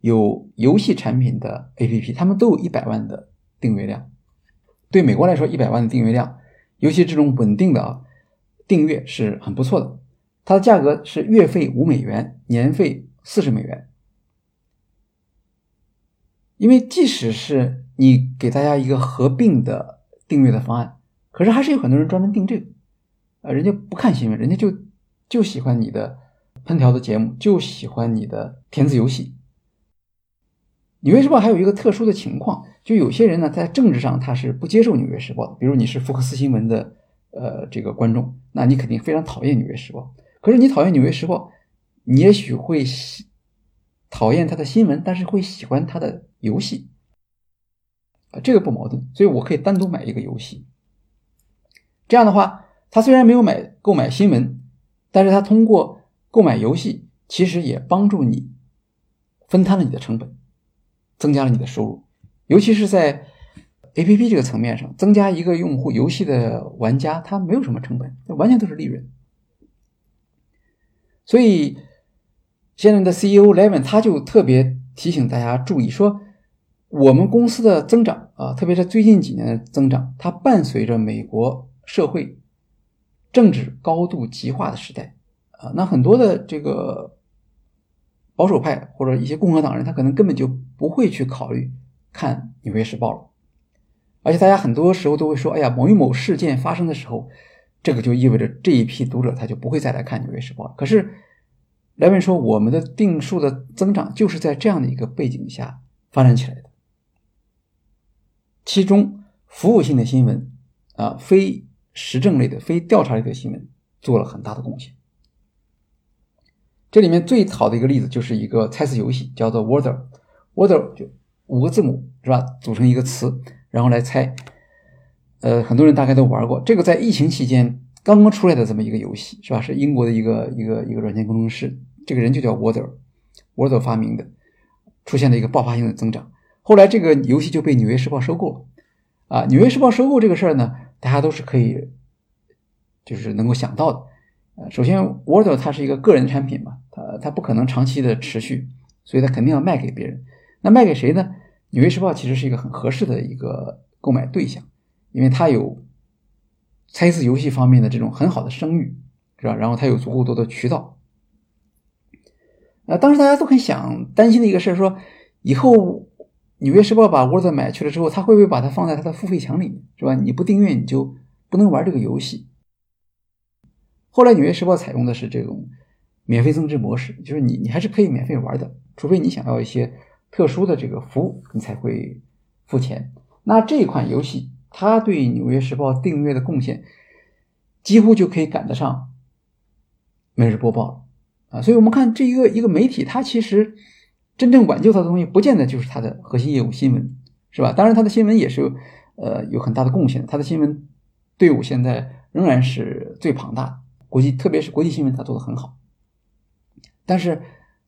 有游戏产品的 APP，他们都有一百万的订阅量。对美国来说，一百万的订阅量，尤其这种稳定的啊订阅是很不错的。它的价格是月费五美元，年费四十美元。因为即使是你给大家一个合并的订阅的方案，可是还是有很多人专门订这个，呃，人家不看新闻，人家就就喜欢你的烹调的节目，就喜欢你的填字游戏。纽约时报还有一个特殊的情况，就有些人呢在政治上他是不接受纽约时报的，比如你是福克斯新闻的呃这个观众，那你肯定非常讨厌纽约时报。可是你讨厌《纽约时报》，你也许会喜讨厌他的新闻，但是会喜欢他的游戏啊，这个不矛盾。所以我可以单独买一个游戏。这样的话，他虽然没有买购买新闻，但是他通过购买游戏其实也帮助你分摊了你的成本，增加了你的收入，尤其是在 A P P 这个层面上，增加一个用户游戏的玩家，他没有什么成本，完全都是利润。所以现在的 C E O Levin 他就特别提醒大家注意说。我们公司的增长啊，特别是最近几年的增长，它伴随着美国社会政治高度极化的时代啊。那很多的这个保守派或者一些共和党人，他可能根本就不会去考虑看《纽约时报》了。而且大家很多时候都会说：“哎呀，某一某事件发生的时候，这个就意味着这一批读者他就不会再来看《纽约时报》了。”可是莱文说，我们的定数的增长就是在这样的一个背景下发展起来的。其中，服务性的新闻啊，非时政类的、非调查类的新闻做了很大的贡献。这里面最好的一个例子就是一个猜词游戏，叫做 Wordle，Wordle 就五个字母是吧，组成一个词，然后来猜。呃，很多人大概都玩过这个，在疫情期间刚刚出来的这么一个游戏是吧？是英国的一个一个一个软件工程师，这个人就叫 Wordle，Wordle 发明的，出现了一个爆发性的增长。后来这个游戏就被《纽约时报》收购了，啊，《纽约时报》收购这个事儿呢，大家都是可以，就是能够想到的。呃，首先，Wordle 它是一个个人产品嘛，它它不可能长期的持续，所以它肯定要卖给别人。那卖给谁呢？《纽约时报》其实是一个很合适的一个购买对象，因为它有猜字游戏方面的这种很好的声誉，是吧？然后它有足够多的渠道。呃，当时大家都很想担心的一个事儿，说以后。纽约时报把 Word 买去了之后，他会不会把它放在他的付费墙里面，是吧？你不订阅你就不能玩这个游戏。后来纽约时报采用的是这种免费增值模式，就是你你还是可以免费玩的，除非你想要一些特殊的这个服务，你才会付钱。那这款游戏它对纽约时报订阅的贡献，几乎就可以赶得上每日播报了啊！所以我们看这一个一个媒体，它其实。真正挽救它的东西，不见得就是它的核心业务新闻，是吧？当然，它的新闻也是，呃，有很大的贡献。它的新闻队伍现在仍然是最庞大的，国际特别是国际新闻，它做的很好。但是，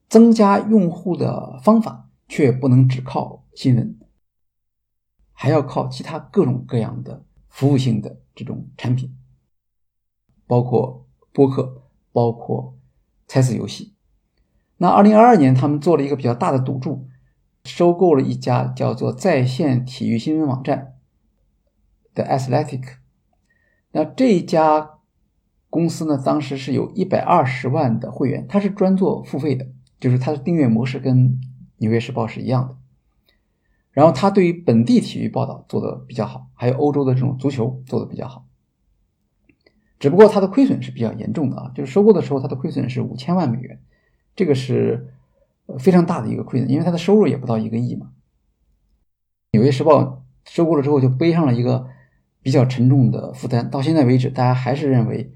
增加用户的方法却不能只靠新闻，还要靠其他各种各样的服务性的这种产品，包括播客，包括猜词游戏。那二零二二年，他们做了一个比较大的赌注，收购了一家叫做在线体育新闻网站的 Athletic。那这家公司呢，当时是有一百二十万的会员，它是专做付费的，就是它的订阅模式跟《纽约时报》是一样的。然后它对于本地体育报道做的比较好，还有欧洲的这种足球做的比较好。只不过它的亏损是比较严重的啊，就是收购的时候它的亏损是五千万美元。这个是非常大的一个亏损，因为它的收入也不到一个亿嘛。纽约时报收购了之后，就背上了一个比较沉重的负担。到现在为止，大家还是认为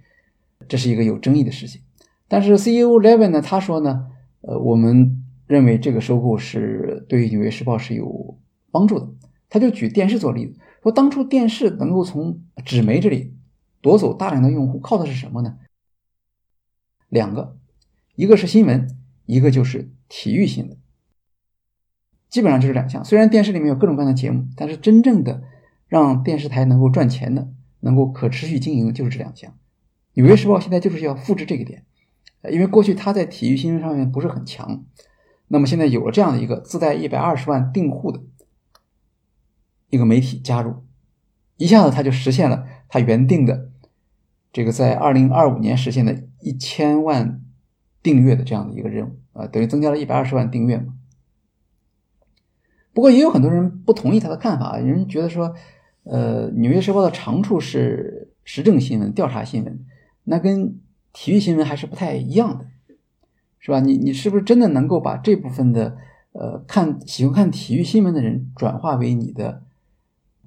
这是一个有争议的事情。但是 CEO Levin 呢，他说呢，呃，我们认为这个收购是对纽约时报是有帮助的。他就举电视做例子，说当初电视能够从纸媒这里夺走大量的用户，靠的是什么呢？两个。一个是新闻，一个就是体育新闻，基本上就是两项。虽然电视里面有各种各样的节目，但是真正的让电视台能够赚钱的、能够可持续经营的就是这两项。纽约时报现在就是要复制这个点，因为过去它在体育新闻上面不是很强，那么现在有了这样的一个自带一百二十万订户的一个媒体加入，一下子它就实现了它原定的这个在二零二五年实现的一千万。订阅的这样的一个任务啊，等于增加了一百二十万订阅嘛。不过也有很多人不同意他的看法，有人觉得说，呃，《纽约时报》的长处是时政新闻、调查新闻，那跟体育新闻还是不太一样的，是吧？你你是不是真的能够把这部分的呃看喜欢看体育新闻的人转化为你的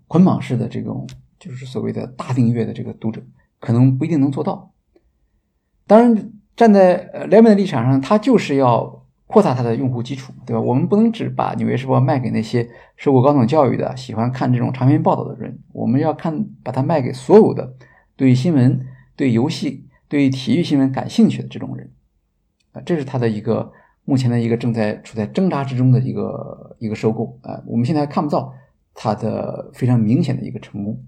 捆绑式的这种，就是所谓的大订阅的这个读者，可能不一定能做到。当然。站在呃莱文的立场上，他就是要扩大他的用户基础，对吧？我们不能只把《纽约时报》卖给那些受过高等教育的、喜欢看这种长篇报道的人，我们要看把它卖给所有的对新闻、对游戏、对体育新闻感兴趣的这种人。啊，这是他的一个目前的一个正在处在挣扎之中的一个一个收购啊，我们现在看不到他的非常明显的一个成功。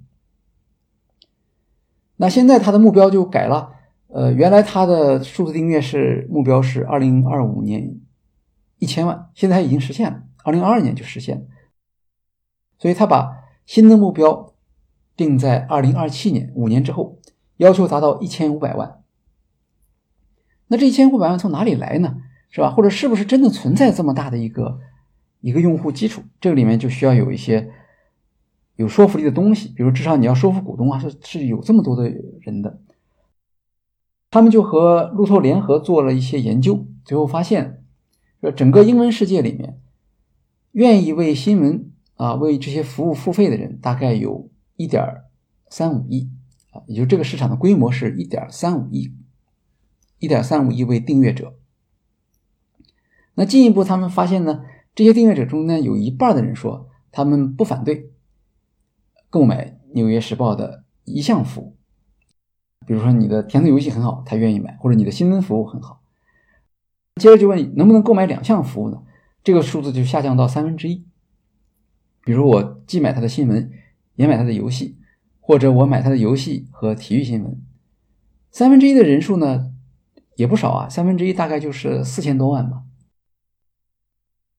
那现在他的目标就改了，呃，原来它的数字订阅是目标是二零二五年一千万，现在已经实现了，二零二二年就实现了，所以他把新的目标定在二零二七年，五年之后，要求达到一千五百万。那这一千五百万从哪里来呢？是吧？或者是不是真的存在这么大的一个一个用户基础？这个里面就需要有一些。有说服力的东西，比如至少你要说服股东啊，是是有这么多的人的。他们就和路透联合做了一些研究，最后发现，说整个英文世界里面，愿意为新闻啊为这些服务付费的人，大概有一点三五亿啊，也就这个市场的规模是一点三五亿，一点三五亿位订阅者。那进一步他们发现呢，这些订阅者中呢，有一半的人说他们不反对。购买《纽约时报》的一项服务，比如说你的填字游戏很好，他愿意买；或者你的新闻服务很好。接着就问你能不能购买两项服务呢？这个数字就下降到三分之一。比如我既买他的新闻，也买他的游戏，或者我买他的游戏和体育新闻。三分之一的人数呢也不少啊，三分之一大概就是四千多万吧。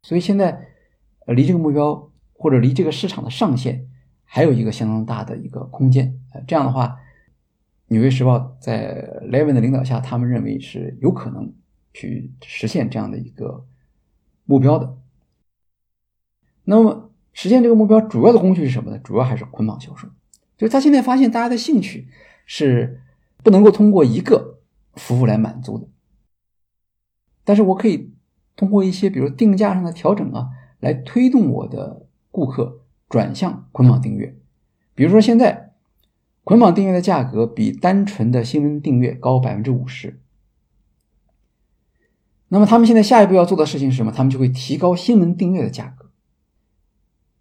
所以现在离这个目标或者离这个市场的上限。还有一个相当大的一个空间，呃，这样的话，《纽约时报》在 Levin 的领导下，他们认为是有可能去实现这样的一个目标的。那么，实现这个目标主要的工具是什么呢？主要还是捆绑销售。就是他现在发现，大家的兴趣是不能够通过一个服务来满足的，但是我可以通过一些，比如定价上的调整啊，来推动我的顾客。转向捆绑订阅，比如说现在捆绑订阅的价格比单纯的新闻订阅高百分之五十。那么他们现在下一步要做的事情是什么？他们就会提高新闻订阅的价格。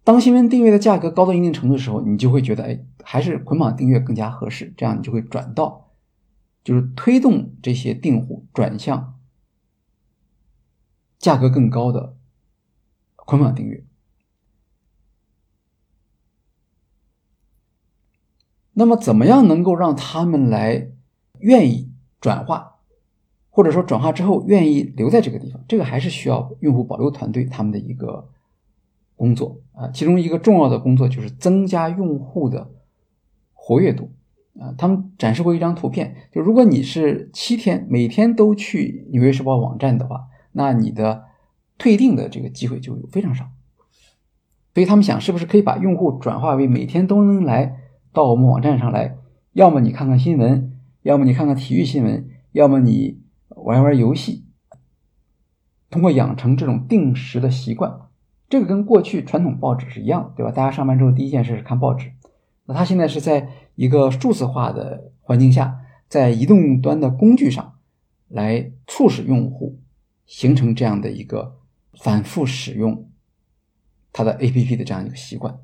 当新闻订阅的价格高到一定程度的时候，你就会觉得，哎，还是捆绑订阅更加合适。这样你就会转到，就是推动这些订户转向价格更高的捆绑订阅。那么，怎么样能够让他们来愿意转化，或者说转化之后愿意留在这个地方？这个还是需要用户保留团队他们的一个工作啊。其中一个重要的工作就是增加用户的活跃度啊。他们展示过一张图片，就如果你是七天每天都去《纽约时报》网站的话，那你的退订的这个机会就非常少。所以他们想，是不是可以把用户转化为每天都能来？到我们网站上来，要么你看看新闻，要么你看看体育新闻，要么你玩玩游戏。通过养成这种定时的习惯，这个跟过去传统报纸是一样，对吧？大家上班之后第一件事是看报纸。那他现在是在一个数字化的环境下，在移动端的工具上来促使用户形成这样的一个反复使用他的 APP 的这样一个习惯。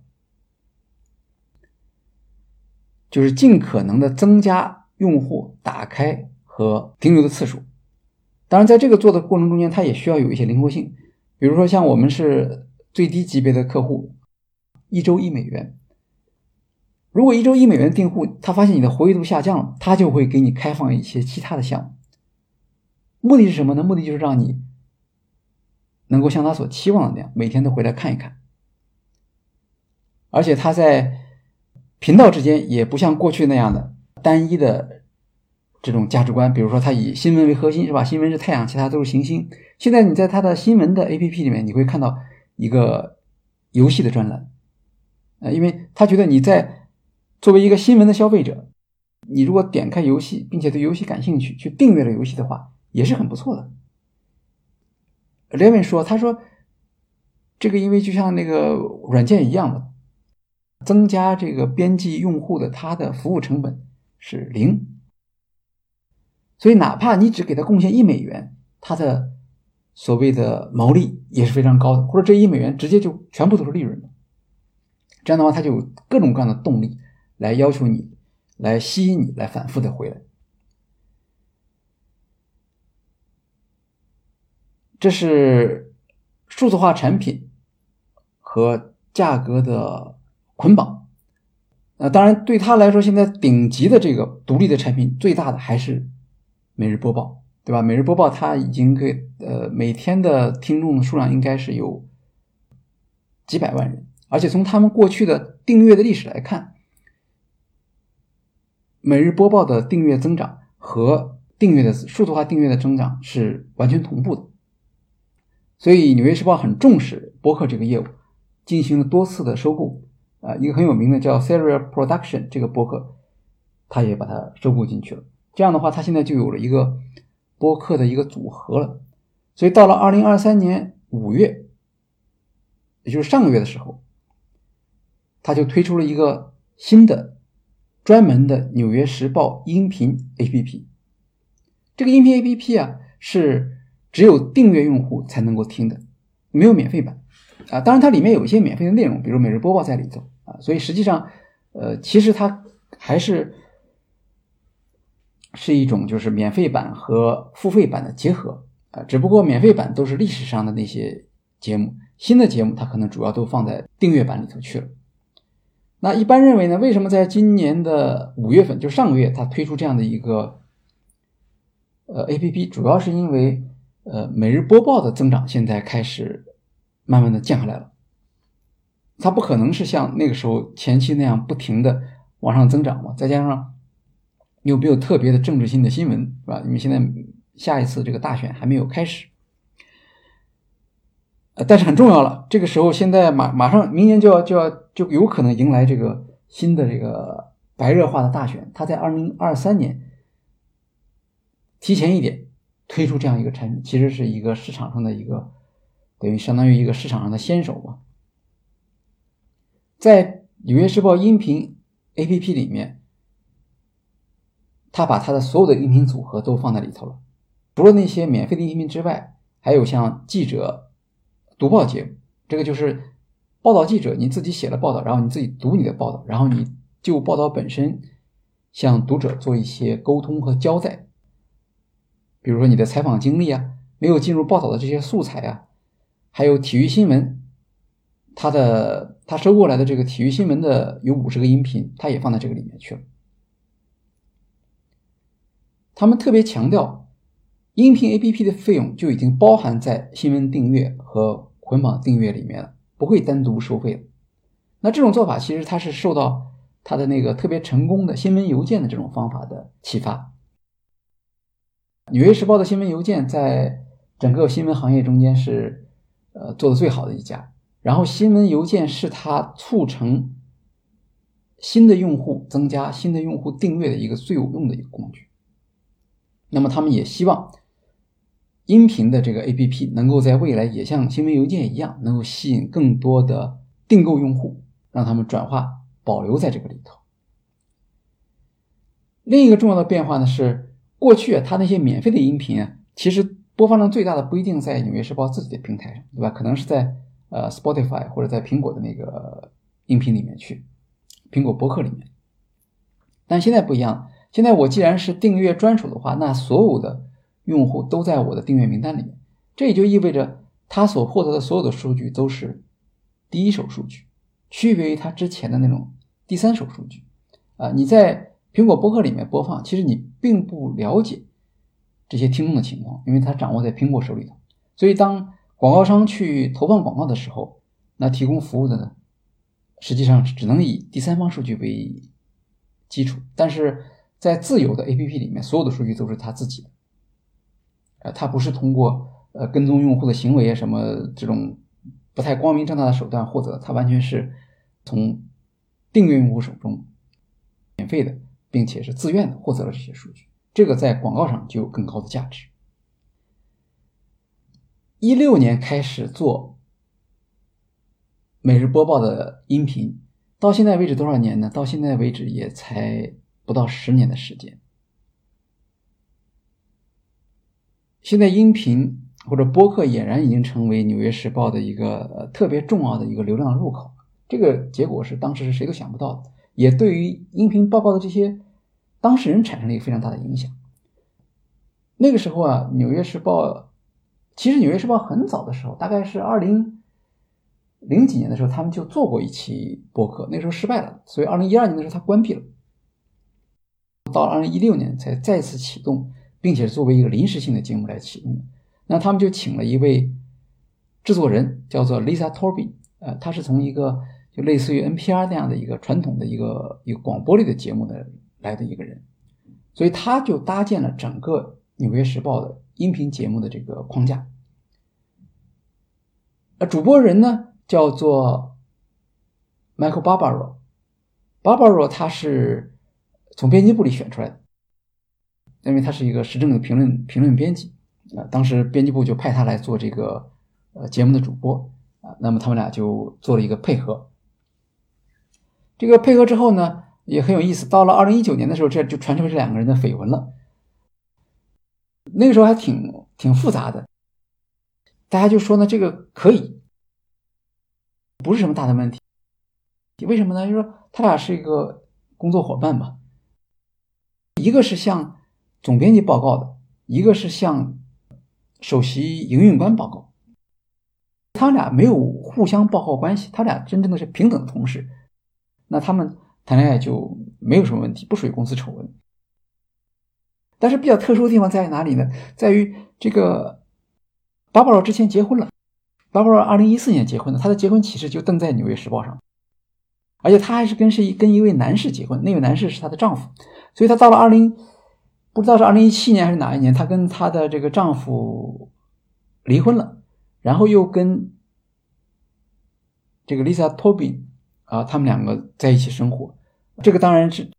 就是尽可能的增加用户打开和停留的次数。当然，在这个做的过程中间，它也需要有一些灵活性。比如说，像我们是最低级别的客户，一周一美元。如果一周一美元订户，他发现你的活跃度下降了，他就会给你开放一些其他的项目。目的是什么呢？目的就是让你能够像他所期望的那样，每天都回来看一看。而且他在。频道之间也不像过去那样的单一的这种价值观，比如说它以新闻为核心，是吧？新闻是太阳，其他都是行星。现在你在它的新闻的 APP 里面，你会看到一个游戏的专栏，呃，因为他觉得你在作为一个新闻的消费者，你如果点开游戏，并且对游戏感兴趣，去订阅了游戏的话，也是很不错的。雷文说：“他说这个因为就像那个软件一样的。”增加这个边际用户的他的服务成本是零，所以哪怕你只给他贡献一美元，他的所谓的毛利也是非常高的，或者这一美元直接就全部都是利润的。这样的话，他就有各种各样的动力来要求你，来吸引你，来反复的回来。这是数字化产品和价格的捆绑。呃，当然对他来说，现在顶级的这个独立的产品，最大的还是每日播报，对吧？每日播报它已经给呃每天的听众数量应该是有几百万人，而且从他们过去的订阅的历史来看。每日播报的订阅增长和订阅的数字化订阅的增长是完全同步的，所以《纽约时报》很重视播客这个业务，进行了多次的收购。啊，一个很有名的叫 Serial Production 这个播客，他也把它收购进去了。这样的话，他现在就有了一个播客的一个组合了。所以到了二零二三年五月，也就是上个月的时候，他就推出了一个新的。专门的《纽约时报》音频 APP，这个音频 APP 啊是只有订阅用户才能够听的，没有免费版啊。当然，它里面有一些免费的内容，比如每日播报在里头啊。所以实际上，呃，其实它还是是一种就是免费版和付费版的结合啊。只不过免费版都是历史上的那些节目，新的节目它可能主要都放在订阅版里头去了。那一般认为呢？为什么在今年的五月份，就上个月，它推出这样的一个呃 A P P，主要是因为呃每日播报的增长现在开始慢慢的降下来了。它不可能是像那个时候前期那样不停的往上增长嘛？再加上又没有特别的政治性的新闻，是吧？因为现在下一次这个大选还没有开始。呃，但是很重要了，这个时候现在马马上明年就要就要就有可能迎来这个新的这个白热化的大选，他在二零二三年提前一点推出这样一个产品，其实是一个市场上的一个等于相当于一个市场上的先手吧。在《纽约时报》音频 APP 里面，他把他的所有的音频组合都放在里头了，除了那些免费的音频之外，还有像记者。读报节目，这个就是报道记者你自己写了报道，然后你自己读你的报道，然后你就报道本身向读者做一些沟通和交代，比如说你的采访经历啊，没有进入报道的这些素材啊，还有体育新闻，他的他收过来的这个体育新闻的有五十个音频，他也放在这个里面去了。他们特别强调，音频 APP 的费用就已经包含在新闻订阅和。捆绑订阅里面了，不会单独收费的。那这种做法其实它是受到它的那个特别成功的新闻邮件的这种方法的启发。纽约时报的新闻邮件在整个新闻行业中间是呃做的最好的一家。然后新闻邮件是它促成新的用户增加、新的用户订阅的一个最有用的一个工具。那么他们也希望。音频的这个 A P P 能够在未来也像新闻邮件一样，能够吸引更多的订购用户，让他们转化保留在这个里头。另一个重要的变化呢是，过去啊，它那些免费的音频啊，其实播放量最大的不一定在《纽约时报》自己的平台上，对吧？可能是在呃 Spotify 或者在苹果的那个音频里面去，苹果播客里面。但现在不一样，现在我既然是订阅专属的话，那所有的。用户都在我的订阅名单里面，这也就意味着他所获得的所有的数据都是第一手数据，区别于他之前的那种第三手数据。啊，你在苹果播客里面播放，其实你并不了解这些听众的情况，因为它掌握在苹果手里头。所以，当广告商去投放广告的时候，那提供服务的呢，实际上只能以第三方数据为基础。但是在自由的 APP 里面，所有的数据都是他自己的。呃，他不是通过呃跟踪用户的行为啊什么这种不太光明正大的手段获得，他完全是从订阅用户手中免费的，并且是自愿的获得了这些数据，这个在广告上就有更高的价值。一六年开始做每日播报的音频，到现在为止多少年呢？到现在为止也才不到十年的时间。现在音频或者播客俨然已经成为《纽约时报》的一个特别重要的一个流量入口，这个结果是当时是谁都想不到的，也对于音频报告的这些当事人产生了一个非常大的影响。那个时候啊，《纽约时报》其实《纽约时报》很早的时候，大概是二零零几年的时候，他们就做过一期播客，那时候失败了，所以二零一二年的时候它关闭了。到二零一六年才再次启动，并且作为一个临时性的节目来启动。那他们就请了一位制作人，叫做 Lisa Torbin，呃，他是从一个就类似于 NPR 那样的一个传统的一个一个广播类的节目的来的一个人，所以他就搭建了整个《纽约时报》的音频节目的这个框架。呃，主播人呢叫做 Michael Barbaro，Barbaro 他是。从编辑部里选出来的，因为他是一个时政的评论评论编辑啊，当时编辑部就派他来做这个呃节目的主播啊，那么他们俩就做了一个配合。这个配合之后呢，也很有意思。到了二零一九年的时候，这就传出这两个人的绯闻了。那个时候还挺挺复杂的，大家就说呢，这个可以，不是什么大的问题。为什么呢？就说他俩是一个工作伙伴吧。一个是向总编辑报告的，一个是向首席营运官报告。他俩没有互相报告关系，他俩真正的是平等同事。那他们谈恋爱就没有什么问题，不属于公司丑闻。但是比较特殊的地方在于哪里呢？在于这个巴巴罗之前结婚了，巴巴罗二零一四年结婚的，他的结婚启事就登在《纽约时报》上，而且他还是跟是跟一位男士结婚，那位男士是她的丈夫。所以她到了二零，不知道是二零一七年还是哪一年，她跟她的这个丈夫离婚了，然后又跟这个 Lisa Tobin 啊，他们两个在一起生活。这个当然是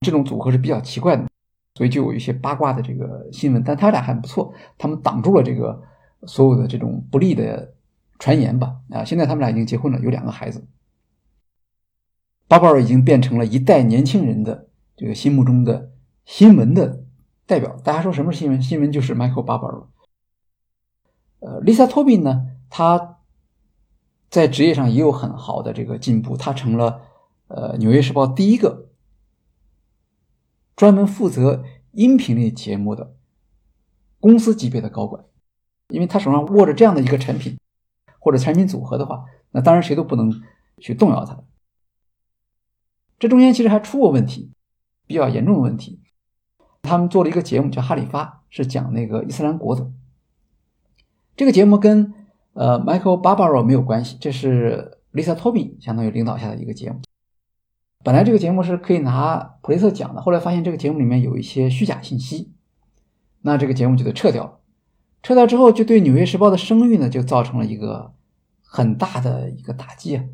这种组合是比较奇怪的，所以就有一些八卦的这个新闻。但他俩还不错，他们挡住了这个所有的这种不利的传言吧。啊，现在他们俩已经结婚了，有两个孩子。巴宝尔已经变成了一代年轻人的。这个心目中的新闻的代表，大家说什么是新闻？新闻就是 Michael Barbaro。呃，Lisa Tobin 呢，他在职业上也有很好的这个进步，他成了呃《纽约时报》第一个专门负责音频类节目的公司级别的高管，因为他手上握着这样的一个产品或者产品组合的话，那当然谁都不能去动摇它。这中间其实还出过问题。比较严重的问题，他们做了一个节目叫《哈里发》，是讲那个伊斯兰国的。这个节目跟呃 Michael Barbaro 没有关系，这是 Lisa Tobi 相当于领导下的一个节目。本来这个节目是可以拿普利策奖的，后来发现这个节目里面有一些虚假信息，那这个节目就得撤掉了。撤掉之后，就对《纽约时报》的声誉呢，就造成了一个很大的一个打击啊。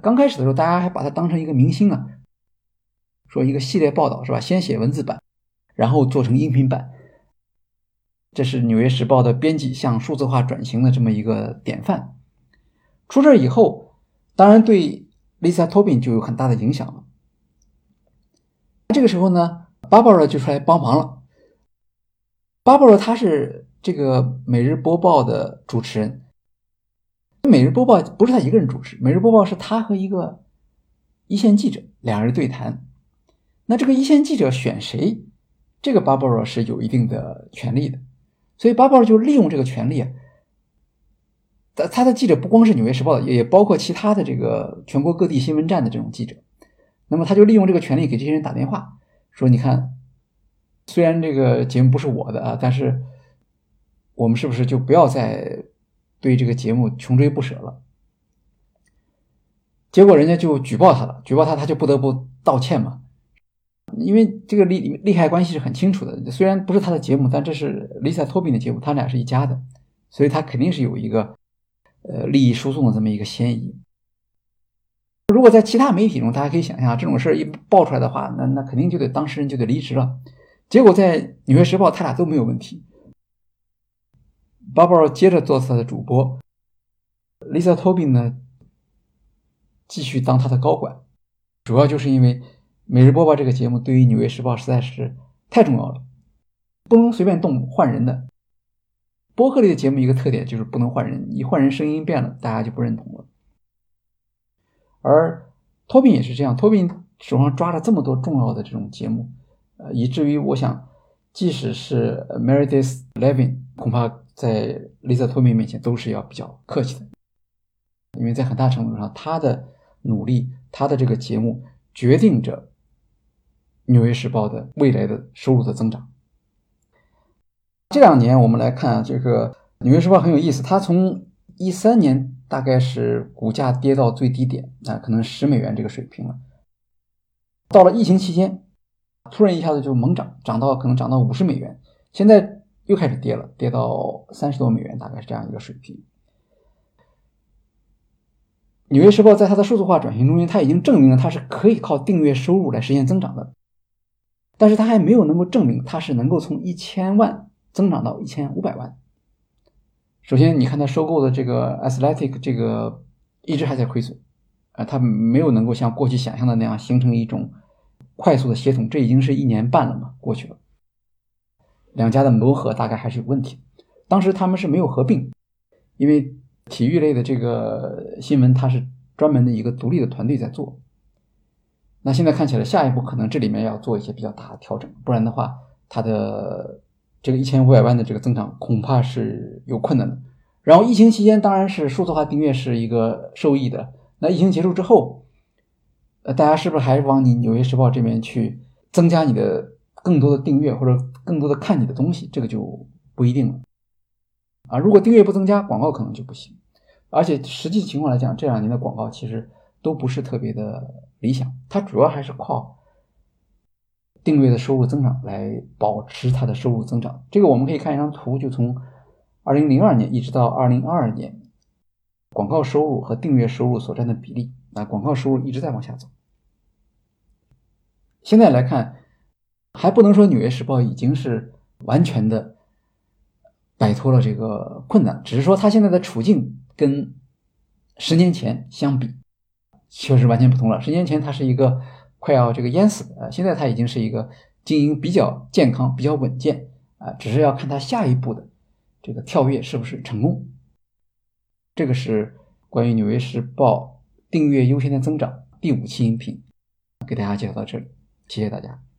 刚开始的时候，大家还把它当成一个明星啊。说一个系列报道是吧？先写文字版，然后做成音频版，这是《纽约时报》的编辑向数字化转型的这么一个典范。出事以后，当然对 Lisa Tobin 就有很大的影响了。这个时候呢，Barbara 就出来帮忙了。Barbara 他是这个《每日播报》的主持人，《每日播报》不是他一个人主持，《每日播报》是他和一个一线记者两人对谈。那这个一线记者选谁？这个 Barbara 是有一定的权利的，所以 Barbara 就利用这个权利啊。他他的记者不光是《纽约时报》的，也包括其他的这个全国各地新闻站的这种记者。那么他就利用这个权利给这些人打电话，说：“你看，虽然这个节目不是我的啊，但是我们是不是就不要再对这个节目穷追不舍了？”结果人家就举报他了，举报他，他就不得不道歉嘛。因为这个利利害关系是很清楚的，虽然不是他的节目，但这是 Lisa Tobin 的节目，他俩是一家的，所以他肯定是有一个呃利益输送的这么一个嫌疑。如果在其他媒体中，大家可以想象，这种事儿一爆出来的话，那那肯定就得当事人就得离职了。结果在《纽约时报》，他俩都没有问题。Barbara 接着做他的主播，Lisa Tobin 呢继续当他的高管，主要就是因为。每日播报这个节目对于《纽约时报》实在是太重要了，不能随便动换人的。播客类的节目一个特点就是不能换人，一换人声音变了，大家就不认同了。而托宾也是这样，托宾手上抓着这么多重要的这种节目，呃，以至于我想，即使是 Meredith Levin，恐怕在 Lisa 托米面前都是要比较客气的，因为在很大程度上，他的努力，他的这个节目决定着《纽约时报》的未来的收入的增长。这两年我们来看啊，这个《纽约时报》很有意思，它从一三年大概是股价跌到最低点啊，可能十美元这个水平了。到了疫情期间，突然一下子就猛涨，涨到可能涨到五十美元，现在又开始跌了，跌到三十多美元，大概是这样一个水平。《纽约时报》在它的数字化转型中间，它已经证明了它是可以靠订阅收入来实现增长的，但是它还没有能够证明它是能够从一千万。增长到一千五百万。首先，你看它收购的这个 Athletic，这个一直还在亏损，啊，它没有能够像过去想象的那样形成一种快速的协同。这已经是一年半了嘛，过去了，两家的磨合大概还是有问题。当时他们是没有合并，因为体育类的这个新闻，它是专门的一个独立的团队在做。那现在看起来，下一步可能这里面要做一些比较大的调整，不然的话，它的。这个一千五百万的这个增长恐怕是有困难的。然后疫情期间，当然是数字化订阅是一个受益的。那疫情结束之后，呃，大家是不是还是往你《纽约时报》这边去增加你的更多的订阅，或者更多的看你的东西？这个就不一定了。啊，如果订阅不增加，广告可能就不行。而且实际情况来讲，这两年的广告其实都不是特别的理想，它主要还是靠。订阅的收入增长来保持它的收入增长，这个我们可以看一张图，就从二零零二年一直到二零二二年，广告收入和订阅收入所占的比例，啊，广告收入一直在往下走。现在来看，还不能说《纽约时报》已经是完全的摆脱了这个困难，只是说它现在的处境跟十年前相比，确实完全不同了。十年前它是一个。快要这个淹死呃！现在它已经是一个经营比较健康、比较稳健啊，只是要看它下一步的这个跳跃是不是成功。这个是关于《纽约时报》订阅优先的增长第五期音频，给大家介绍到这里，谢谢大家。